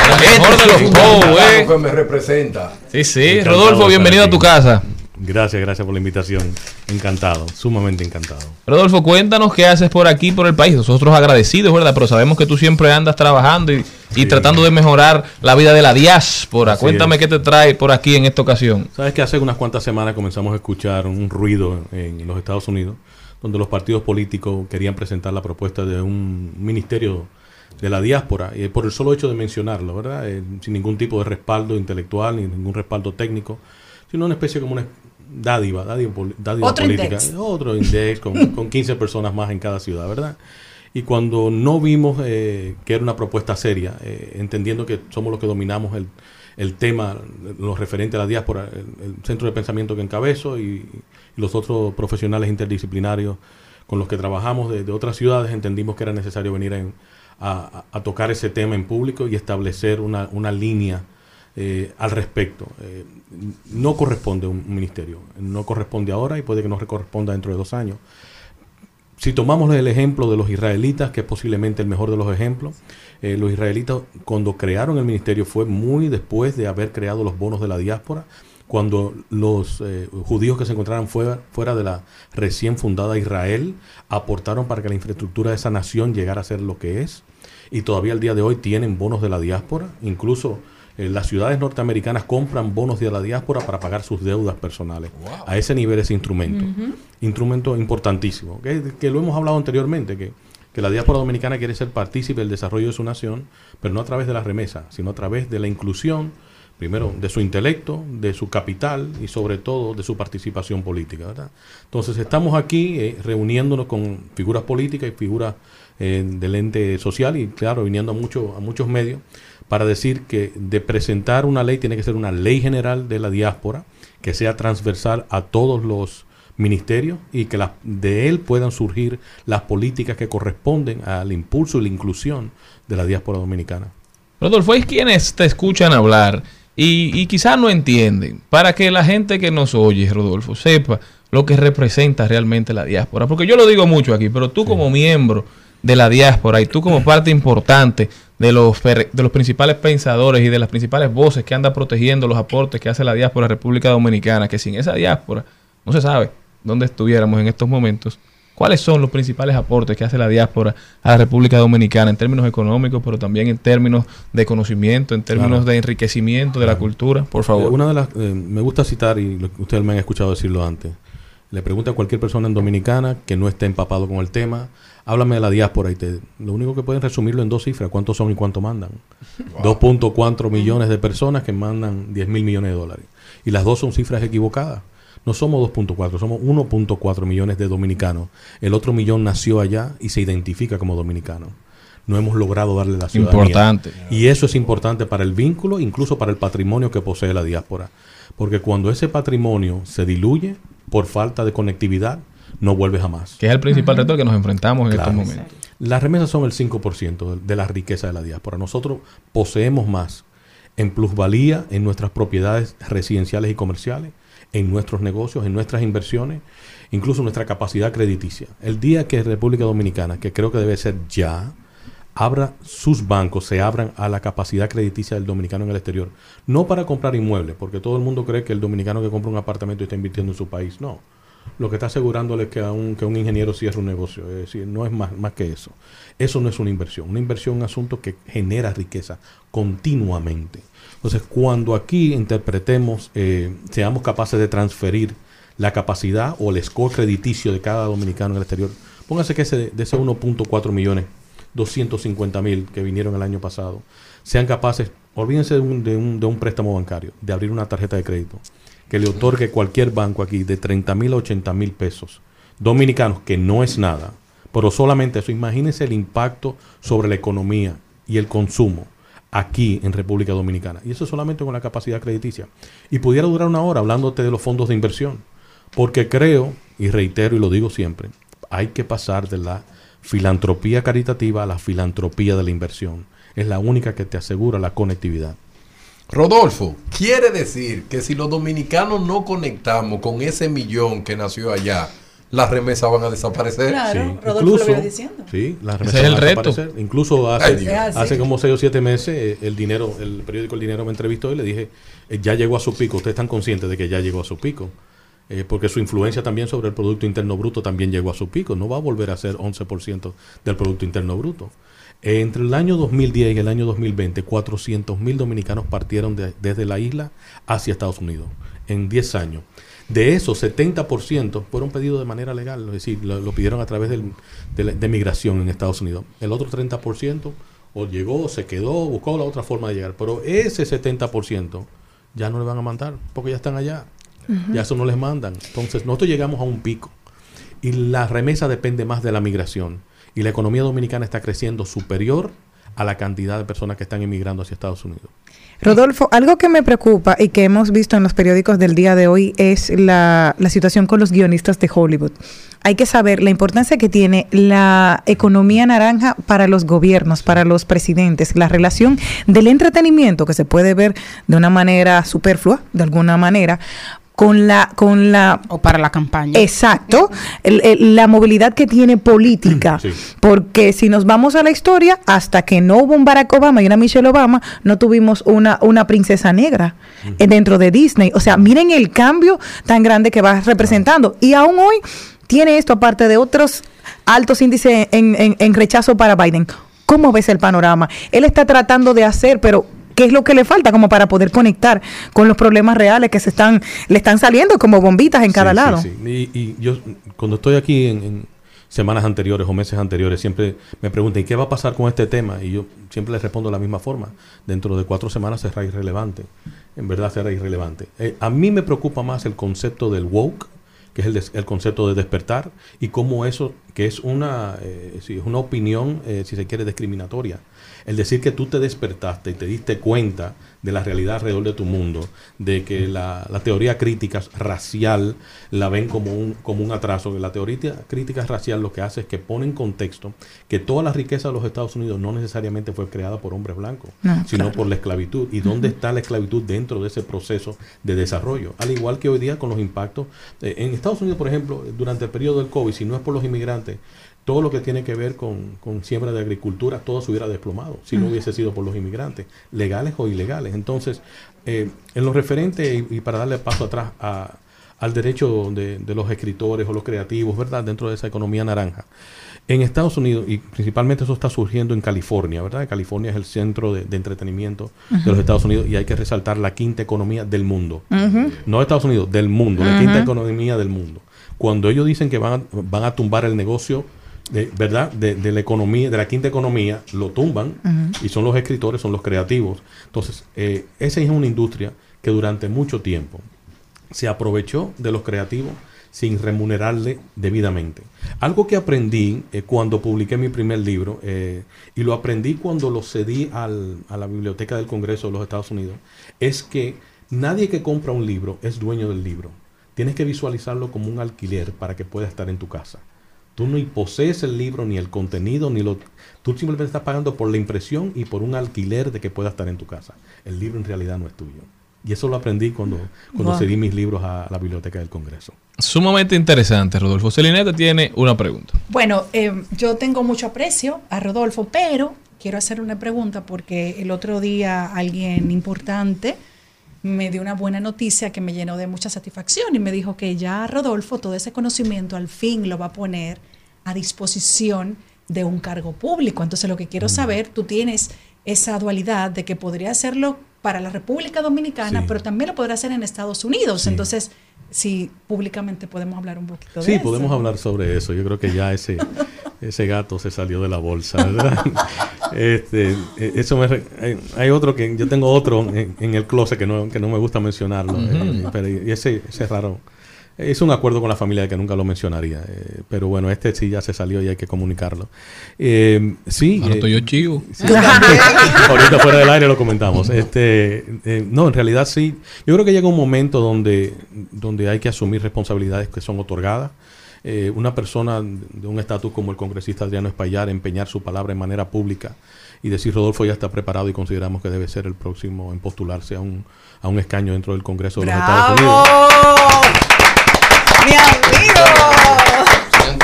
El mejor de los Pou, eh. que me representa. Sí, sí. Rodolfo, bienvenido a tu casa. Gracias, gracias por la invitación. Encantado, sumamente encantado. Rodolfo, cuéntanos qué haces por aquí, por el país. Nosotros agradecidos, ¿verdad? Pero sabemos que tú siempre andas trabajando y, y tratando de mejorar la vida de la diáspora. Así Cuéntame es. qué te trae por aquí en esta ocasión. Sabes que hace unas cuantas semanas comenzamos a escuchar un ruido en los Estados Unidos, donde los partidos políticos querían presentar la propuesta de un ministerio de la diáspora, y por el solo hecho de mencionarlo, ¿verdad? Eh, sin ningún tipo de respaldo intelectual ni ningún respaldo técnico, sino una especie como una dádiva, dádiva, dádiva Otro política, index. otro index con, con 15 personas más en cada ciudad, ¿verdad? Y cuando no vimos eh, que era una propuesta seria, eh, entendiendo que somos los que dominamos el, el tema, lo referente a la diáspora, el, el centro de pensamiento que encabezo y, y los otros profesionales interdisciplinarios con los que trabajamos de, de otras ciudades, entendimos que era necesario venir en- a, a- a tocar ese tema en público y establecer una, una línea eh, al respecto. Eh, no corresponde un ministerio, no corresponde ahora y puede que no corresponda dentro de dos años. Si tomamos el ejemplo de los israelitas, que es posiblemente el mejor de los ejemplos, eh, los israelitas cuando crearon el ministerio fue muy después de haber creado los bonos de la diáspora, cuando los judíos que se encontraban fuera, fuera de la recién fundada Israel aportaron para que la infraestructura de esa nación llegara a ser lo que es, y todavía al día de hoy tienen bonos de la diáspora, incluso eh, las ciudades norteamericanas compran bonos de la diáspora para pagar sus deudas personales. A ese nivel ese instrumento. Instrumento importantísimo, que, que lo hemos hablado anteriormente, que, que la diáspora dominicana quiere ser partícipe del desarrollo de su nación, pero no a través de la remesa, sino a través de la inclusión, primero de su intelecto, de su capital y sobre todo de su participación política. ¿verdad? Entonces estamos aquí eh, reuniéndonos con figuras políticas y figuras eh, del ente social y claro, viniendo a, mucho, a muchos medios para decir que de presentar una ley tiene que ser una ley general de la diáspora que sea transversal a todos los ministerios y que las- de él puedan surgir las políticas que corresponden al impulso y la inclusión de la diáspora dominicana. Rodolfo, hay quienes te escuchan hablar y, y quizás no entienden. Para que la gente que nos oye, Rodolfo, sepa lo que representa realmente la diáspora. Porque yo lo digo mucho aquí, pero tú como miembro de la diáspora y tú como parte importante de los, de los principales pensadores y de las principales voces que anda protegiendo los aportes que hace la diáspora República Dominicana, que sin esa diáspora no se sabe dónde estuviéramos en estos momentos. ¿Cuáles son los principales aportes que hace la diáspora a la República Dominicana en términos económicos, pero también en términos de conocimiento, en términos Claro. de enriquecimiento de la cultura? Por favor. Una de las, eh, me gusta citar, y lo que ustedes me han escuchado decirlo antes, le pregunta a cualquier persona en Dominicana que no esté empapado con el tema, háblame de la diáspora y te, lo único que pueden resumirlo en dos cifras, cuántos son y cuánto mandan. 2.4 millones de personas que mandan 10 mil millones de dólares. Y las dos son cifras equivocadas. No somos 2.4, somos 1.4 millones de dominicanos. El otro millón nació allá y se identifica como dominicano. No hemos logrado darle la ciudadanía. Importante. Y eso es importante para el vínculo, incluso para el patrimonio que posee la diáspora. Porque cuando ese patrimonio se diluye por falta de conectividad, no vuelve jamás. Que es el principal reto al que nos enfrentamos en Claro. estos momentos. Las remesas son el 5% de, de la riqueza de la diáspora. Nosotros poseemos más en plusvalía en nuestras propiedades residenciales y comerciales, en nuestros negocios, en nuestras inversiones, incluso nuestra capacidad crediticia. El día que República Dominicana, que creo que debe ser ya, abra sus bancos, se abran a la capacidad crediticia del dominicano en el exterior. No para comprar inmuebles, porque todo el mundo cree que el dominicano que compra un apartamento está invirtiendo en su país. No. Lo que está asegurándole que a un, que un ingeniero cierre un negocio. Es decir, no es más, más que eso. Eso no es una inversión. Una inversión es un asunto que genera riqueza continuamente. Entonces, cuando aquí interpretemos, eh, seamos capaces de transferir la capacidad o el score crediticio de cada dominicano en el exterior, póngase que ese, de ese 1.4 millones 250 mil que vinieron el año pasado sean capaces, olvídense de un, de, un, de un préstamo bancario, de abrir una tarjeta de crédito, que le otorgue cualquier banco aquí de 30 mil a 80 mil pesos dominicanos, que no es nada, pero solamente eso, imagínense el impacto sobre la economía y el consumo aquí en República Dominicana. Y eso solamente con la capacidad crediticia. Y pudiera durar una hora hablándote de los fondos de inversión, porque creo, y reitero y lo digo siempre, hay que pasar de la filantropía caritativa a la filantropía de la inversión. Es la única que te asegura la conectividad. Rodolfo, quiere decir que si los dominicanos no conectamos con ese millón que nació allá, las remesas van a desaparecer. Claro, Sí, Rodolfo incluso- lo viene diciendo. Sí, las Ese remesas es el van a reto. desaparecer. Incluso hace, así. hace como 6 o 7 meses eh, el dinero, el periódico El Dinero me entrevistó y le dije, eh, ya llegó a su pico, ustedes están conscientes de que ya llegó a su pico. Eh, porque su influencia también sobre el Producto Interno Bruto también llegó a su pico. No va a volver a ser 11% del Producto Interno Bruto. Entre el año 2010 y el año 2020, 400 mil dominicanos partieron de- desde la isla hacia Estados Unidos en 10 años. De esos, 70% fueron pedidos de manera legal, es decir, lo, lo pidieron a través del- de, la- de migración en Estados Unidos. El otro 30% o llegó, se quedó, buscó la otra forma de llegar. Pero ese 70% ya no le van a mandar porque ya están allá. Ya eso no les mandan. Entonces, nosotros llegamos a un pico y la remesa depende más de la migración. Y la economía dominicana está creciendo superior a la cantidad de personas que están emigrando hacia Estados Unidos. Rodolfo, algo que me preocupa y que hemos visto en los periódicos del día de hoy es la, la situación con los guionistas de Hollywood. Hay que saber la importancia que tiene la economía naranja para los gobiernos, para los presidentes, la relación del entretenimiento que se puede ver de una manera superflua, de alguna manera, con la con la o para la campaña. Exacto, el- el- la movilidad que tiene política, Sí. porque si nos vamos a la historia, hasta que no hubo un Barack Obama y una Michelle Obama, no tuvimos una, una princesa negra dentro de Disney. O sea, miren el cambio tan grande que va representando. Y aún hoy tiene esto, aparte de otros altos índices en, en- en rechazo para Biden. ¿Cómo ves el panorama? Él está tratando de hacer, pero ¿qué es lo que le falta como para poder conectar con los problemas reales que se están, le están saliendo como bombitas en cada Sí, lado? sí. Y, y yo, cuando estoy aquí en, en semanas anteriores o meses anteriores, siempre me preguntan, ¿y qué va a pasar con este tema? Y yo siempre les respondo de la misma forma. Dentro de cuatro semanas será irrelevante. En verdad será irrelevante. Eh, a mí me preocupa más el concepto del woke, que es el, des- el concepto de despertar, y cómo eso, que es una, eh, sí, es una opinión, eh, si se quiere, discriminatoria. El decir que tú te despertaste y te diste cuenta de la realidad alrededor de tu mundo, de que la, la teoría crítica racial la ven como un, como un atraso, que la teoría crítica racial lo que hace es que pone en contexto que toda la riqueza de los Estados Unidos no necesariamente fue creada por hombres blancos, No, sino claro. por la esclavitud. ¿Y dónde está la esclavitud dentro de ese proceso de desarrollo? Al igual que hoy día con los impactos. eh, en Estados Unidos, por ejemplo, durante el periodo del COVID, si no es por los inmigrantes, todo lo que tiene que ver con, con siembra de agricultura, todo se hubiera desplomado si no hubiese sido por los inmigrantes, legales o ilegales. Entonces, eh, en lo referente, y, y para darle paso atrás a- al derecho de, de los escritores o los creativos, ¿verdad? Dentro de esa economía naranja. En Estados Unidos, y principalmente eso está surgiendo en California, ¿verdad? California es el centro de, de entretenimiento de los Estados Unidos y hay que resaltar la quinta economía del mundo. No de Estados Unidos, del mundo, la quinta economía del mundo. Cuando ellos dicen que van a, van a tumbar el negocio, de, ¿verdad? De, de la economía, de la quinta economía, lo tumban y son los escritores, son los creativos. Entonces, eh, esa es una industria que durante mucho tiempo se aprovechó de los creativos sin remunerarle debidamente. Algo que aprendí eh, cuando publiqué mi primer libro, eh, y lo aprendí cuando lo cedí al- a la Biblioteca del Congreso de los Estados Unidos, es que nadie que compra un libro es dueño del libro. Tienes que visualizarlo como un alquiler para que pueda estar en tu casa. Tú no posees el libro, ni el contenido, ni lo... Tú simplemente estás pagando por la impresión y por un alquiler de que pueda estar en tu casa. El libro en realidad no es tuyo. Y eso lo aprendí cuando, cuando Wow. cedí mis libros a la Biblioteca del Congreso. Sumamente interesante, Rodolfo. Celineta tiene una pregunta. Bueno, eh, yo tengo mucho aprecio a Rodolfo, pero quiero hacer una pregunta porque el otro día alguien importante me dio una buena noticia que me llenó de mucha satisfacción y me dijo que ya Rodolfo todo ese conocimiento al fin lo va a poner a disposición de un cargo público. Entonces lo que quiero saber, tú tienes esa dualidad de que podría hacerlo para la República Dominicana, Sí. pero también lo podrá hacer en Estados Unidos. Entonces, si públicamente podemos hablar un poquito de Sí, eso. podemos hablar sobre eso. Yo creo que ya ese, ese gato se salió de la bolsa, ¿verdad? este, eh, eso me re- hay, otro que yo tengo otro en, en el closet que no, que no me gusta mencionarlo, eh, Ujú. pero y ese, ese es raro. Es un acuerdo con la familia de que nunca lo mencionaría, eh, pero bueno, este sí ya se salió y hay que comunicarlo. Eh, sí, Ahora eh, estoy yo chivo. Sí, Ahorita fuera del aire lo comentamos. Este, eh, no, en realidad sí. Yo creo que llega un momento donde, donde hay que asumir responsabilidades que son otorgadas. eh, una persona de un estatus como el congresista Adriano Espaillar empeñar su palabra en manera pública y decir Rodolfo ya está preparado y consideramos que debe ser el próximo en postularse a un, a un escaño dentro del Congreso de los Estados Unidos. ¡Mi amigo!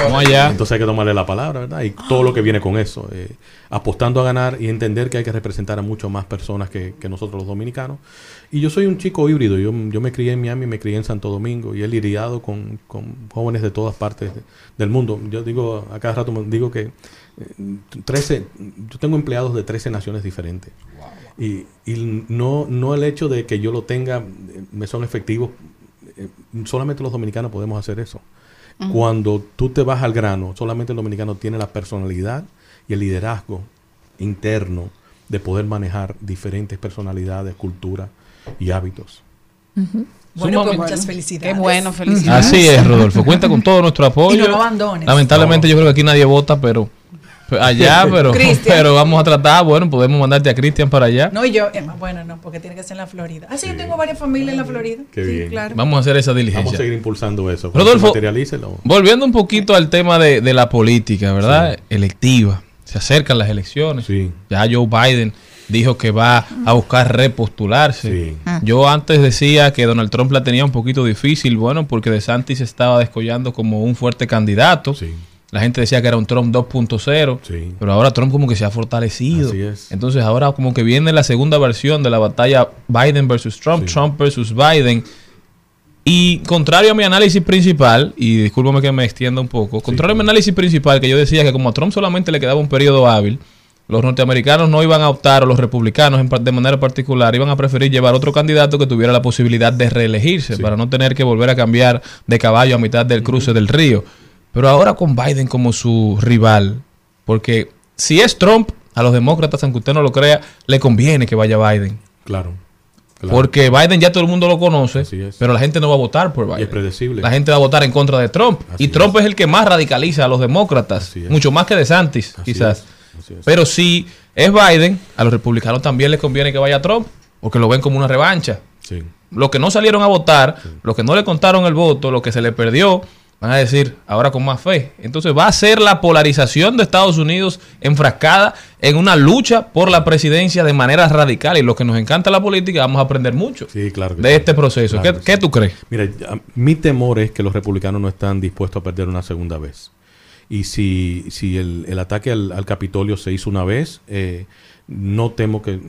Vamos allá. Entonces hay que tomarle la palabra, ¿verdad? Y todo lo que viene con eso. eh, apostando a ganar y entender que hay que representar a mucho más personas que, que nosotros los dominicanos. Y yo soy un chico híbrido. Yo, yo me crié en Miami, me crié en Santo Domingo y he lidiado con, con jóvenes de todas partes de- del mundo. Yo digo, a cada rato digo que eh, 13, yo tengo empleados de 13 naciones diferentes. Y, y no, no el hecho de que yo lo tenga, eh, me son efectivos, eh, solamente los dominicanos podemos hacer eso. Cuando tú te vas al grano, solamente el dominicano tiene la personalidad y el liderazgo interno de poder manejar diferentes personalidades, culturas y hábitos. Bueno, pues Sumamente- muchas felicidades. Qué bueno, felicidades. Así es, Rodolfo. Cuenta con todo nuestro apoyo. Y no lo abandones. Lamentablemente yo creo que aquí nadie vota, pero allá, pero, pero vamos a tratar, bueno, podemos mandarte a Cristian para allá. No, y yo, Emma, bueno, no, porque tiene que ser en la Florida. Ah, sí, yo tengo varias familias en la Florida. Qué sí, bien. claro. Vamos a hacer esa diligencia. Vamos a seguir impulsando eso. Rodolfo, volviendo un poquito al tema de, de la política, ¿verdad? Electiva. Se acercan las elecciones. Ya Joe Biden dijo que va a buscar repostularse. Yo antes decía que Donald Trump la tenía un poquito difícil, bueno, porque DeSantis estaba descollando como un fuerte candidato. La gente decía que era un Trump 2.0, pero ahora Trump como que se ha fortalecido. Así es. Entonces ahora como que viene la segunda versión de la batalla Biden versus Trump, Trump versus Biden. Y contrario a mi análisis principal, y discúlpame que me extienda un poco, contrario a mi análisis principal, que yo decía que como a Trump solamente le quedaba un periodo hábil, los norteamericanos no iban a optar, o los republicanos en de manera particular, iban a preferir llevar otro candidato que tuviera la posibilidad de reelegirse, para no tener que volver a cambiar de caballo a mitad del cruce del río. Pero ahora con Biden como su rival, porque si es Trump, a los demócratas, aunque usted no lo crea, le conviene que vaya Biden. Claro. claro. Porque Biden ya todo el mundo lo conoce, pero la gente no va a votar por Biden. Y es predecible. La gente va a votar en contra de Trump. y Trump es. el que más radicaliza a los demócratas, mucho más que de Santis, quizás. Pero si es Biden, a los republicanos también les conviene que vaya Trump, porque lo ven como una revancha. Sí. Los que no salieron a votar, los que no le contaron el voto, los que se le perdió, van a decir ahora con más fe. Entonces va a ser la polarización de Estados Unidos enfrascada en una lucha por la presidencia de manera radical. Y los que nos encanta la política vamos a aprender mucho Sí, claro que de sí. este proceso. Claro ¿Qué, tú crees? Mira, mi temor es que los republicanos no están dispuestos a perder una segunda vez. Y si, si el, el ataque al, al Capitolio se hizo una vez, eh, no temo que,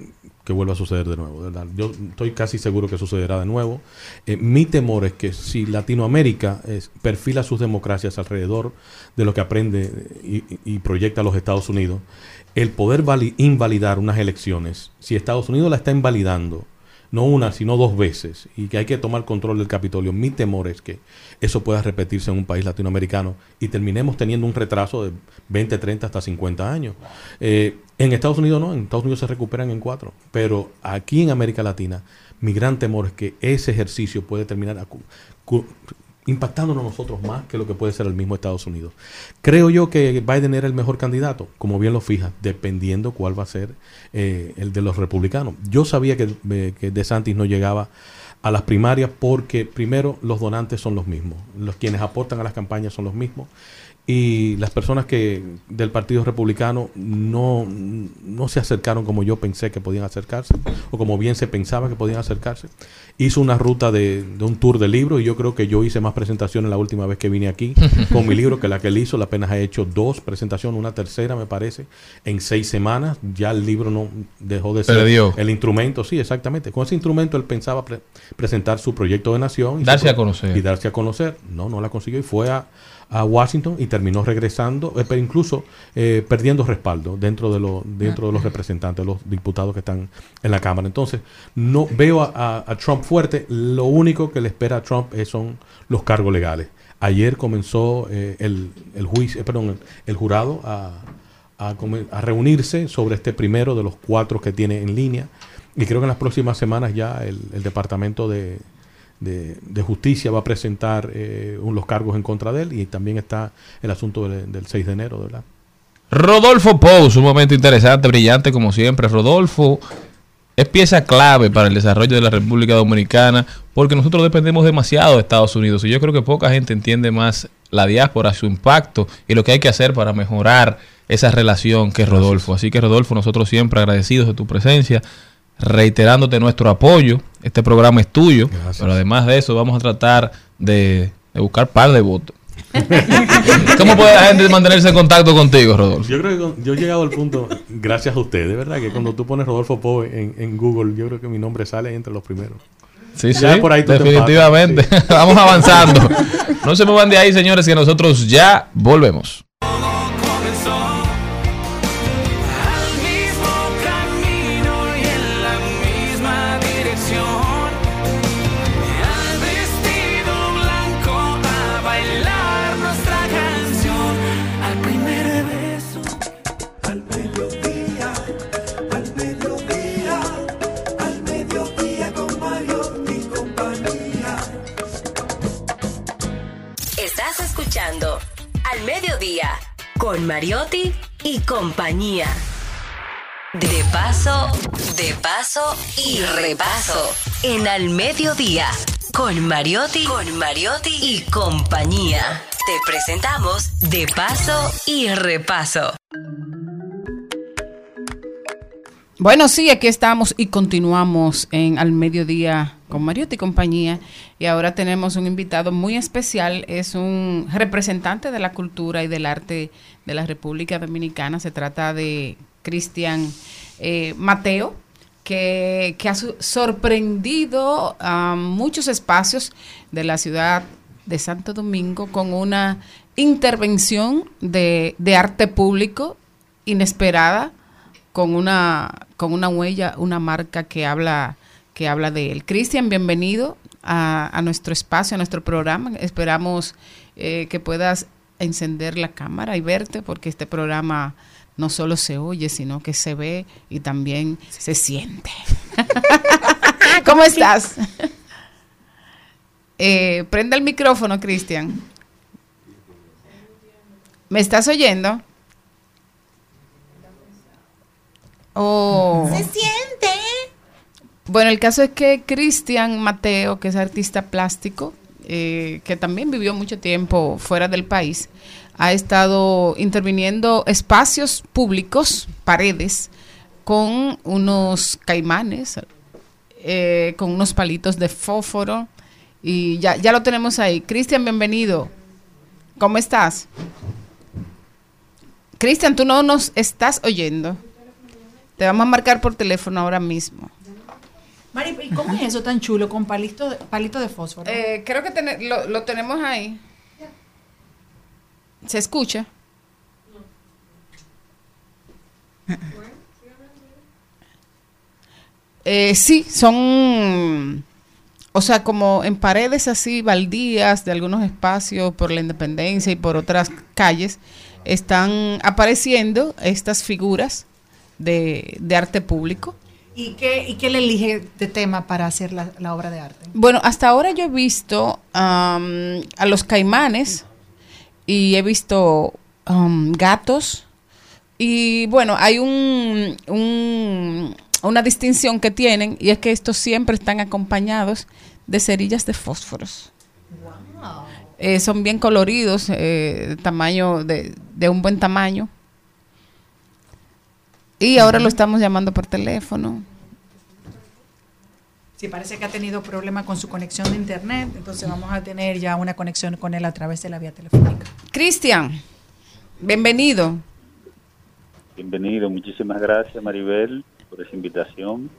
que vuelva a suceder de nuevo. ¿verdad? Yo estoy casi seguro que sucederá de nuevo. Eh, mi temor es que si Latinoamérica eh, perfila sus democracias alrededor de lo que aprende y, y proyecta los Estados Unidos, el poder vali- invalidar unas elecciones, si Estados Unidos la está invalidando, no una, sino dos veces, y que hay que tomar control del Capitolio. Mi temor es que eso pueda repetirse en un país latinoamericano y terminemos teniendo un retraso de 20, 30 hasta 50 años. Eh, en Estados Unidos no, en Estados Unidos se recuperan en cuatro, pero aquí en América Latina, mi gran temor es que ese ejercicio puede terminar impactándonos nosotros más que lo que puede ser el mismo Estados Unidos. Creo yo que Biden era el mejor candidato, como bien lo fija, dependiendo cuál va a ser eh, el de los republicanos. Yo sabía que, eh, que DeSantis no llegaba a las primarias porque primero los donantes son los mismos, los quienes aportan a las campañas son los mismos y las personas que del Partido Republicano no, no se acercaron como yo pensé que podían acercarse o como bien se pensaba que podían acercarse. Hizo una ruta de, de un tour de libros y yo creo que yo hice más presentaciones la última vez que vine aquí con mi libro que la que él hizo. Apenas ha hecho dos presentaciones, una tercera me parece, en seis semanas. Ya el libro no dejó de ser Perdió. el instrumento, sí, exactamente. Con ese instrumento él pensaba pre- presentar su proyecto de nación. y Darse a conocer. Y darse a conocer. No, no la consiguió y fue a, a Washington y terminó regresando, eh, pero incluso eh, perdiendo respaldo dentro de, lo, dentro de los representantes, los diputados que están en la Cámara. Entonces, no veo a, a- a Trump fuerte. Lo único que le espera a Trump es- son los cargos legales. Ayer comenzó eh, el, el juicio, eh, perdón, el, el jurado a, a a reunirse sobre este primero de los cuatro que tiene en línea. Y creo que en las próximas semanas ya el, el Departamento de, de, de Justicia va a presentar eh, los cargos en contra de él y también está el asunto del, del 6 de enero, ¿verdad? Rodolfo Pous, un momento interesante, brillante como siempre. Rodolfo es pieza clave para el desarrollo de la República Dominicana porque nosotros dependemos demasiado de Estados Unidos y yo creo que poca gente entiende más la diáspora, su impacto y lo que hay que hacer para mejorar esa relación que es Rodolfo. Así que Rodolfo, nosotros siempre agradecidos de tu presencia, reiterándote nuestro apoyo. Este programa es tuyo, pero además de eso vamos a tratar de, de buscar par de votos. ¿Cómo puede la gente mantenerse en contacto contigo, Rodolfo? Yo creo que yo he llegado al punto, gracias a ustedes, ¿verdad? Que cuando tú pones Rodolfo Poe en, en Google, yo creo que mi nombre sale entre los primeros. Sí, sí, Ya por ahí definitivamente. empatas, Vamos avanzando. No se muevan de ahí, señores, que nosotros ya volvemos. Con Mariotti y compañía. De paso, de paso y repaso. En Al Mediodía con Mariotti, con Mariotti y compañía. Te presentamos De paso y repaso. Bueno, sí, aquí estamos y continuamos en Al Mediodía con Mariotti y compañía. Y ahora tenemos un invitado muy especial. Es un representante de la cultura y del arte de la República Dominicana. Se trata de Cristian eh, Mateo, que, ha sorprendido a muchos espacios de la ciudad de Santo Domingo con una intervención de, de arte público inesperada con una con una huella, una marca que habla que habla de él. Cristian, bienvenido a, a nuestro espacio, a nuestro programa. Esperamos eh, que puedas encender la cámara y verte, porque este programa no solo se oye, sino que se ve y también se siente. ¿Cómo estás? Eh, prende el micrófono, Cristian. ¿Me estás oyendo? Oh. Se siente. Bueno, el caso es que Cristian Mateo, que es artista plástico, eh, que también vivió mucho tiempo fuera del país, ha estado interviniendo espacios públicos, paredes, con unos caimanes, eh, con unos palitos de fósforo, y ya, ya lo tenemos ahí. Cristian, bienvenido. ¿Cómo estás? Cristian, tú no nos estás oyendo. Te vamos a marcar por teléfono ahora mismo. ¿Y cómo es eso tan chulo con palito palito de fósforo? Eh, creo que tene- lo, lo tenemos ahí. ¿Se escucha? Eh, sí, son, o sea, como en paredes así baldías de algunos espacios por la Independencia y por otras calles, están apareciendo estas figuras de, de arte público. ¿Y qué, ¿Y qué le elige de tema para hacer la, la obra de arte? Bueno, hasta ahora yo he visto am, a los caimanes y he visto am, gatos y bueno, hay un, un- una distinción que tienen y es que estos siempre están acompañados de cerillas de fósforos. Eh, son bien coloridos, eh, tamaño de, de un buen tamaño. Y ahora lo estamos llamando por teléfono. Sí, parece que ha tenido problema con su conexión de internet, entonces vamos a tener ya una conexión con él a través de la vía telefónica. Cristian, bienvenido. Bienvenido, muchísimas gracias Maribel por esa invitación.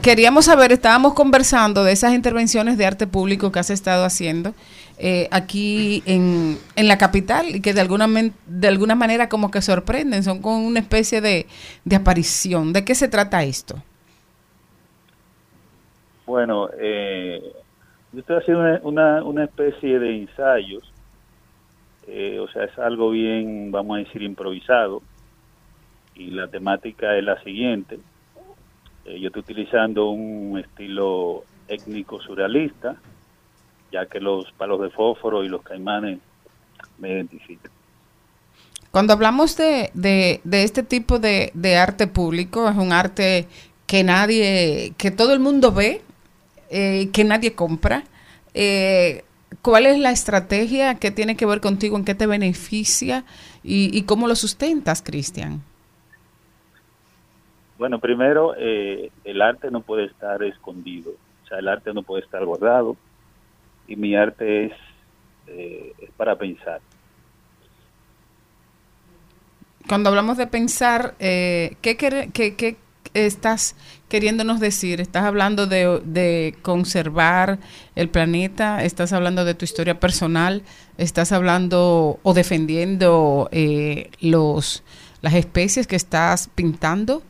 Queríamos saber, estábamos conversando de esas intervenciones de arte público que has estado haciendo eh, aquí en, en la capital y que de alguna, de alguna manera como que sorprenden, son con una especie de, de aparición. ¿De qué se trata esto? Bueno, eh, yo estoy haciendo una, una, una especie de ensayos, eh, o sea, es algo bien, vamos a decir, improvisado, y la temática es la siguiente. Eh, yo estoy utilizando un estilo étnico surrealista, ya que los palos de fósforo y los caimanes me identifican. Cuando hablamos de, de, de este tipo de, de arte público, es un arte que nadie, que todo el mundo ve, eh, que nadie compra. Eh, ¿cuál es la estrategia que tiene que ver contigo, en qué te beneficia y, y cómo lo sustentas, Cristian? Bueno, primero, eh, el arte no puede estar escondido, o sea, el arte no puede estar guardado mi arte es, eh, es para pensar. Cuando hablamos de pensar, eh, ¿qué, qué- qué estás queriéndonos decir? ¿Estás hablando de, de conservar el planeta? ¿Estás hablando de tu historia personal? ¿Estás hablando o defendiendo eh, los las especies que estás pintando?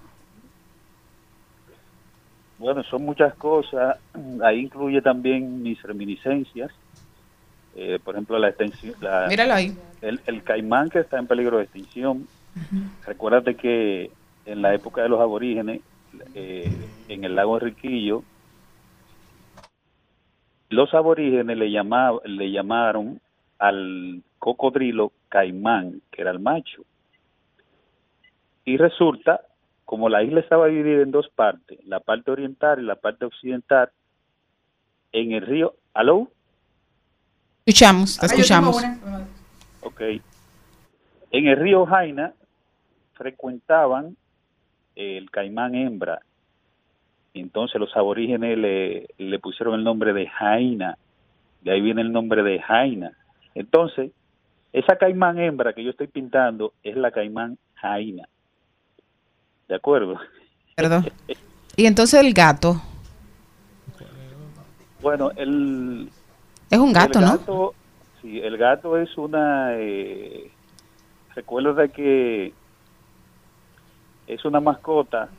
Bueno, son muchas cosas. Ahí incluye también mis reminiscencias. Eh, por ejemplo, la extensión. la- Míralo ahí. El, el caimán que está en peligro de extinción. Recuérdate que en la época de los aborígenes, eh, en el lago Enriquillo, los aborígenes le, llamaba, le llamaron al cocodrilo caimán, que era el macho. Y resulta, como la isla estaba dividida en dos partes, la parte oriental y la parte occidental, en el río... ¿Aló? Escuchamos, te escuchamos. Ok. En el río Jaina frecuentaban el caimán hembra. Entonces los aborígenes le, le pusieron el nombre de Jaina. De ahí viene el nombre de Jaina. Entonces, esa caimán hembra que yo estoy pintando es la caimán Jaina. ¿De acuerdo? Perdón. Y entonces el gato. Bueno, el... Es un gato, el ¿no? Sí, el gato es una... Eh, recuerda que es una mascota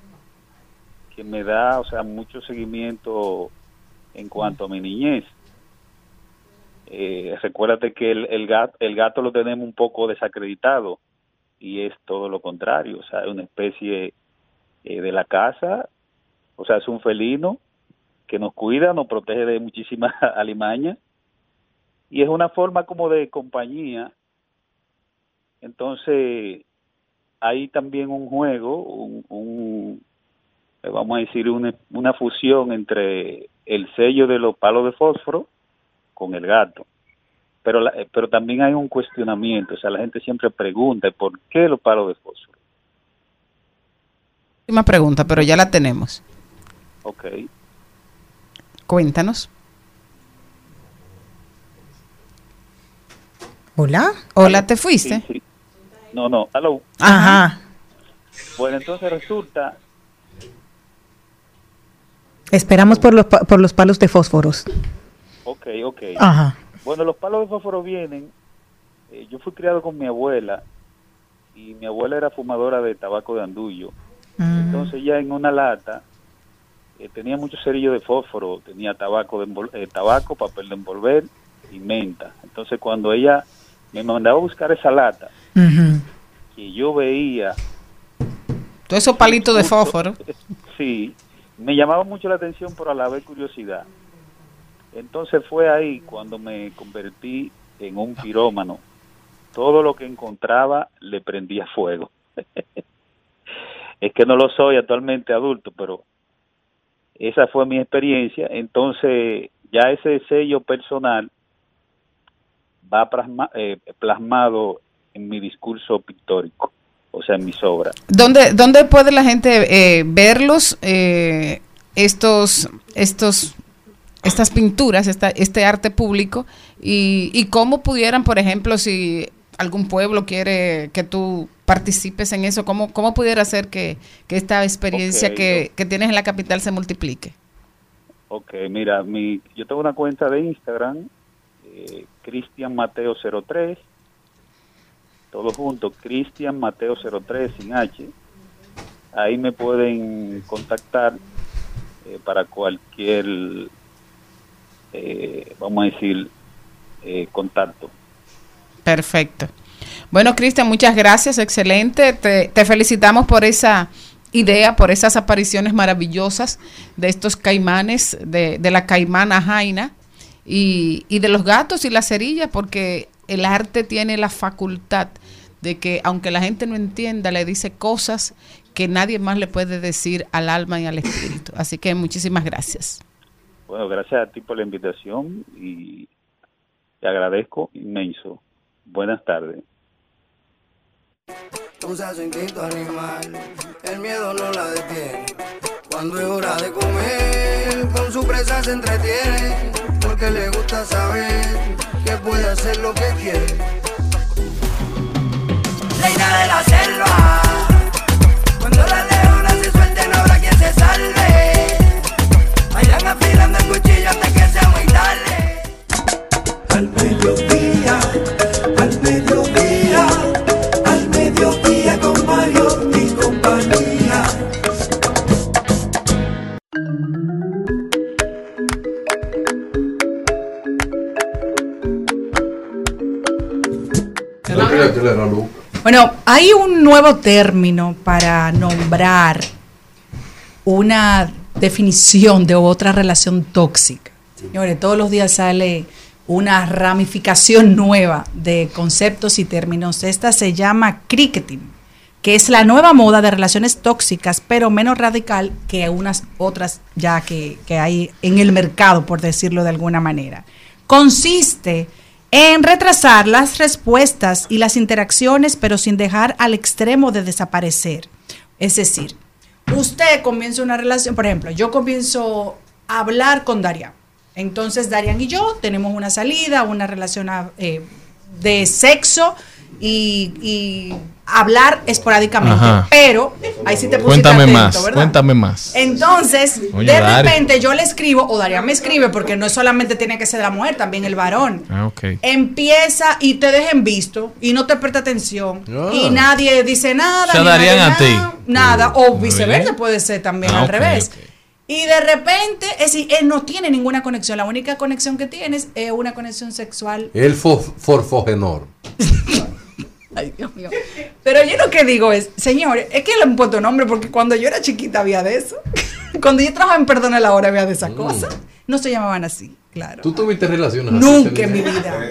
que me da, o sea, mucho seguimiento en cuanto a mi niñez. Eh, recuérdate que el, el, gato, el gato lo tenemos un poco desacreditado y es todo lo contrario, o sea, es una especie eh, de la casa, o sea, es un felino que nos cuida, nos protege de muchísimas alimañas y es una forma como de compañía. Entonces, hay también un juego, un, un eh, vamos a decir, una, una fusión entre el sello de los palos de fósforo con el gato. Pero, la, eh, pero también hay un cuestionamiento, o sea, la gente siempre pregunta, ¿por qué los palos de fósforo? Última pregunta, pero ya la tenemos. Ok. Cuéntanos. Hola. Hola, ¿te fuiste? Sí, sí. No, no, aló. Ajá. Bueno, entonces resulta, Esperamos por los, pa- por los palos de fósforos. ok, ok. Ajá. Bueno, los palos de fósforo vienen, eh, yo fui criado con mi abuela y mi abuela era fumadora de tabaco de andullo. Entonces ya en una lata eh, tenía muchos cerillos de fósforo, tenía tabaco, de eh, tabaco, papel de envolver y menta. Entonces cuando ella me mandaba a buscar esa lata, que yo veía, Todo esos palitos de fósforo. sí, me llamaba mucho la atención, pero a la vez curiosidad. Entonces fue ahí cuando me convertí en un pirómano. Todo lo que encontraba le prendía fuego. es que no lo soy actualmente adulto, pero esa fue mi experiencia. Entonces ya ese sello personal va eh, plasmado en mi discurso pictórico, o sea, en mis obras. ¿Dónde, dónde puede la gente eh, verlos, eh, estos, estos, estas pinturas, esta, este arte público? Y, y cómo pudieran, por ejemplo, si algún pueblo quiere que tú participes en eso, cómo, cómo pudiera hacer que, que esta experiencia que, que tienes en la capital se multiplique? Ok, mira, mi, yo tengo una cuenta de Instagram, eh, Cristian Mateo 03, todo junto, Cristian Mateo 03 sin H. Ahí me pueden contactar eh, para cualquier, eh, vamos a decir, eh, contacto. Perfecto. Bueno, Cristian, muchas gracias, excelente. Te, felicitamos por esa idea, por esas apariciones maravillosas de estos caimanes, de, de la caimana jaina y, y de los gatos y las cerillas, porque el arte tiene la facultad de que, aunque la gente no entienda, le dice cosas que nadie más le puede decir al alma y al espíritu. Así que muchísimas gracias. Bueno, gracias a ti por la invitación y Te agradezco inmenso. Buenas tardes. Un instinto animal, el miedo no la detiene. Cuando es hora de comer, con su presa se entretiene, porque le gusta saber que puede hacer lo que quiere. Reina de la selva, cuando las leonas se suelten no habrá quien se salve. Vayan afilando el cuchillo Bueno, hay un nuevo término para nombrar una definición de otra relación tóxica. Señores, todos los días sale una ramificación nueva de conceptos y términos. Esta se llama cricketing, que es la nueva moda de relaciones tóxicas, pero menos radical que unas otras ya que, que hay en el mercado, por decirlo de alguna manera. Consiste en retrasar las respuestas y las interacciones, pero sin dejar al extremo de desaparecer. Es decir, usted comienza una relación, por ejemplo, yo comienzo a hablar con Darian. Entonces Darian y yo tenemos una salida, una relación eh, de sexo y hablar esporádicamente. Ajá. Pero, ahí sí te pusiste Cuéntame atento, más, ¿verdad? cuéntame más. Entonces, Oye, de Dari. repente yo le escribo, o Daria me escribe, porque no solamente tiene que ser la mujer, también el varón. Ah, ok. Empieza y te dejen visto y no te presta atención y nadie dice nada. Se darían nadie a ti. nada, Nada, o viceversa puede ser también Ah, al revés. Y de repente, es decir, él no tiene ninguna conexión. La única conexión que tienes es una conexión sexual. El fo- forfogenor. Ay, Dios mío. Pero yo lo que digo es, señores, es que le han puesto nombre porque cuando yo era chiquita había de eso. cuando yo trabajaba en Perdona la Hora había de esas cosas. No se llamaban así, claro. ¿Tú tuviste relaciones así, Nunca en mi vida.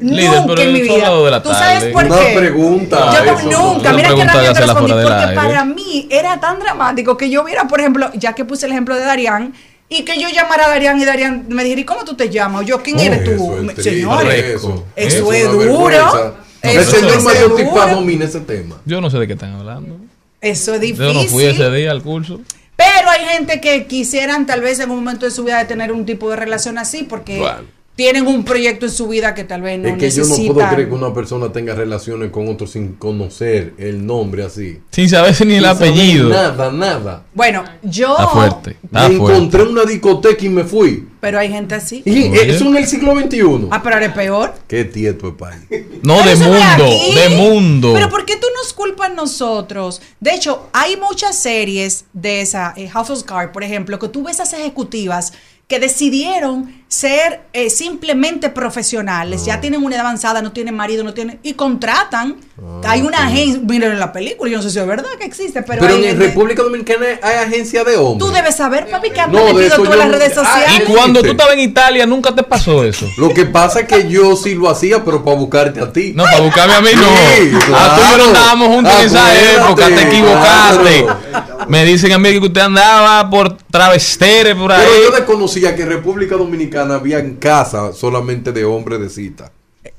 Líder, Nunca en mi vida. dos de la ¿Tú sabes por Una qué? pregunta. Yo no- eso. nunca, Una mira qué pregunta rápido te respondí, porque aire. para mí era tan dramático que yo viera, por ejemplo, ya que puse el ejemplo de Darían, y que yo llamara a Darían y Darían me dijera, ¿y cómo tú te llamas? O yo, ¿quién eres tú? Eso es Me- triste, Señores, eso. eso Es una duro. vergüenza. El Eso señor es Mayor domina ese tema. Yo no sé de qué están hablando. Eso es Yo no fui difícil. ese día al curso. Pero hay gente que quisieran tal vez en un momento de su vida de tener un tipo de relación así porque Bueno. Tienen un proyecto en su vida que tal vez no es que yo no puedo creer que una persona tenga relaciones con otro sin conocer el nombre así. Sin saber ni el Sin apellido. Nada, nada. Bueno, yo... Está fuerte. Está Me fuerte. encontré en una discoteca y me fui. Pero hay gente así. Y eso en el siglo XXI. Ah, pero ahora es peor. Qué tieto es país. No, Pero de mundo. De mundo. Pero ¿por qué tú nos culpas nosotros? De hecho, hay muchas series de esa, eh, House of Cards, por ejemplo, que tú ves a esas ejecutivas que decidieron ser eh, simplemente profesionales, Ah. ya tienen una edad avanzada, no tienen marido, no tienen y contratan. Ah, hay una agencia, miren en la película, yo no sé si es verdad que existe, pero, Pero, hay en República Dominicana hay agencia de hombres. tú debes saber, papi, que has No, metido tú en las redes Ah, sociales. Y cuando tú estabas en Italia, nunca te pasó eso. Lo que pasa es que yo sí lo hacía, pero para buscarte a ti. No, para buscarme a mí no. Sí, Ah, tú claro. andábamos juntos en esa época, te equivocaste. claro. Me dicen a mí que usted andaba por travestere por ahí. Pero yo desconocía que en República Dominicana había en casa solamente de hombres de cita.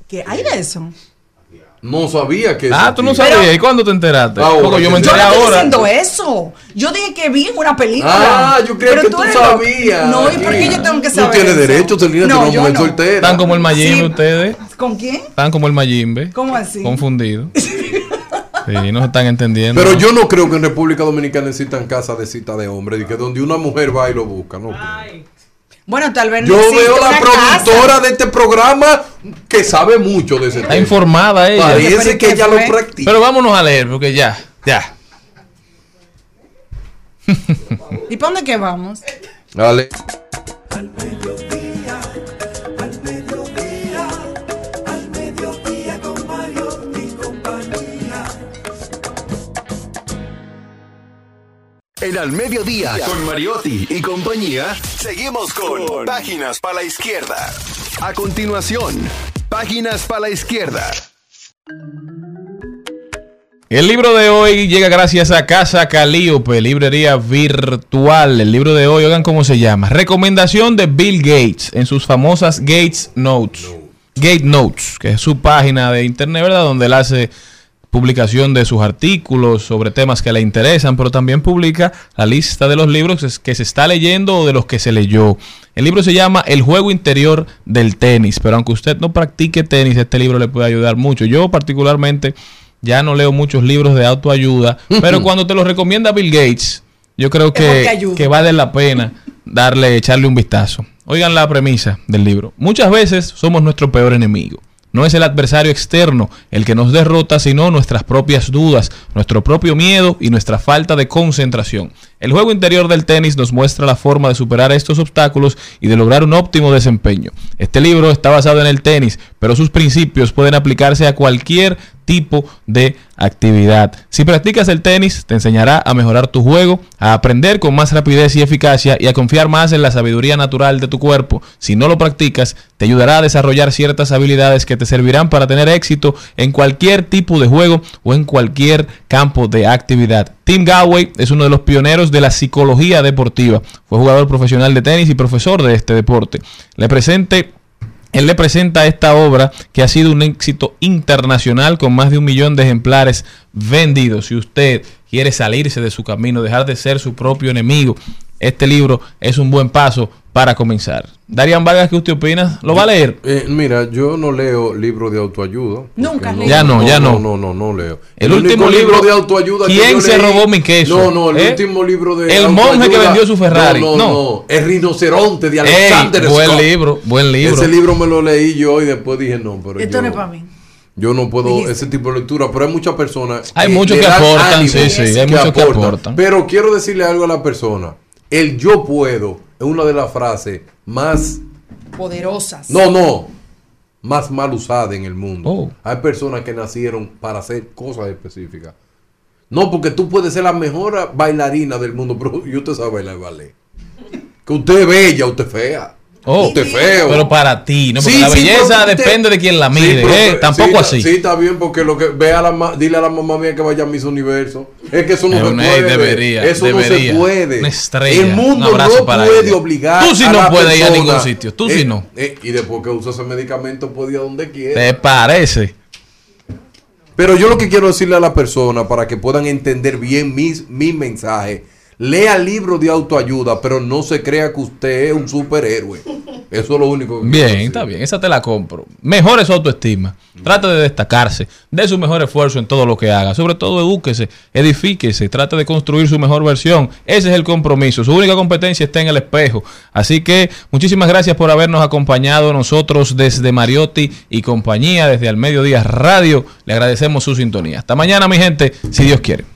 ¿Qué hay de eso? No sabía que Ah, tú no sabías. ¿Y cuándo te enteraste? Ahora, Porque yo me que Yo enteré no estoy ahora. diciendo eso. Yo dije que vi en una película. Ah, yo Pero que tú eres sabías. No, ¿y por qué yo tengo que saber? No tienes eso? derecho, Celina, No, tú no. soltera. Están como el Mayimbe Sí. ustedes. ¿Con quién? Están como el Mayimbe. ¿Cómo así? Confundidos. Sí, no se están entendiendo. Pero yo no creo que en República Dominicana existan casas de cita de hombres, y que donde una mujer va y lo busca, no creo. Bueno, tal vez no Yo veo la una productora casa. de este programa que sabe mucho de ese Está tema. informada ella. Parece que ¿qué ella lo practica. Pero vámonos a leer, porque ya, ya. ¿Y para dónde que vamos? Dale. Al En Al Mediodía, con Mariotti y compañía, seguimos con Páginas para la Izquierda. A continuación, Páginas para la Izquierda. El libro de hoy llega gracias a Casa Calíope, librería virtual. El libro de hoy, oigan cómo se llama. Recomendación de Bill Gates en sus famosas Gates Notes. Gate Notes, que es su página de internet, ¿verdad? Donde él hace publicación de sus artículos sobre temas que le interesan, pero también publica la lista de los libros que se está leyendo o de los que se leyó. El libro se llama El juego interior del tenis, pero aunque usted no practique tenis, este libro le puede ayudar mucho. Yo particularmente ya no leo muchos libros de autoayuda, pero cuando te lo recomienda Bill Gates, yo creo que, que vale la pena darle, echarle un vistazo. Oigan la premisa del libro. Muchas veces somos nuestro peor enemigo. No es el adversario externo el que nos derrota, sino nuestras propias dudas, nuestro propio miedo y nuestra falta de concentración. El juego interior del tenis nos muestra la forma de superar estos obstáculos y de lograr un óptimo desempeño. Este libro está basado en el tenis, pero sus principios pueden aplicarse a cualquier tipo de actividad. Si practicas el tenis, te enseñará a mejorar tu juego, a aprender con más rapidez y eficacia y a confiar más en la sabiduría natural de tu cuerpo. Si no lo practicas, te ayudará a desarrollar ciertas habilidades que te servirán para tener éxito en cualquier tipo de juego o en cualquier campo de actividad. Tim Galway es uno de los pioneros de la psicología deportiva. Fue jugador profesional de tenis y profesor de este deporte. Le presente él le presenta esta obra que ha sido un éxito internacional con más de un millón de ejemplares vendidos. Si usted quiere salirse de su camino, dejar de ser su propio enemigo, este libro es un buen paso para comenzar. Darían Vargas, ¿qué usted opina? ¿Lo va a leer? Eh, mira, yo no leo libros de autoayuda. Nunca no, leí. Ya no, ya no. No, no, no, leo. El último único libro- de autoayuda que ¿Quién yo se leí- robó mi queso? No, no, el ¿Eh? último libro de El monje que vendió su Ferrari. No, no, No. no. El rinoceronte de Ey, Alexander buen Scott. libro, buen libro. Ese libro me lo leí yo y después dije, no, pero Esto yo, no es para mí. yo no puedo Dijiste. ese tipo de lectura, pero hay muchas personas Hay muchos que aportan, ánimo, sí, sí, hay muchos que aportan. Pero quiero decirle algo a la persona. El yo puedo es una de las frases más Poderosas. no, no. Más mal usada en el mundo. Oh. Hay personas que nacieron para hacer cosas específicas. No, porque tú puedes ser la mejor bailarina del mundo, pero yo te sabe bailar ballet. Que usted es bella, usted es fea. Oh, es feo. Pero para ti, ¿no? Porque Sí, la belleza depende de quién la Sí, pero- ¿eh? Tampoco sí, así. Sí, está bien, porque lo que ve a la ma- dile a la mamá mía que vaya a mis universos. Es que eso no se puede. debería, eso debería. no se puede. Una estrella, El un mundo no para puede ella. obligar. Tú sí a no la puedes ir a ningún sitio, tú sí Eh, no. eh, y después que usa ese medicamento puede ir a donde quiera. ¿Te parece? Pero yo lo que quiero decirle a la persona para que puedan entender bien mis, mi mensaje, lea libros de autoayuda, pero no se crea que usted es un superhéroe. Eso es lo único que Bien, está bien, esa te la compro. Mejore su autoestima. Trate de destacarse. Dé su mejor esfuerzo en todo lo que haga. Sobre todo, edúquese, edifíquese, trate de construir su mejor versión. Ese es el compromiso. Su única competencia está en el espejo. Así que muchísimas gracias por habernos acompañado nosotros desde Mariotti y compañía, desde Al Mediodía Radio. Le agradecemos su sintonía. Hasta mañana, mi gente, si Dios quiere.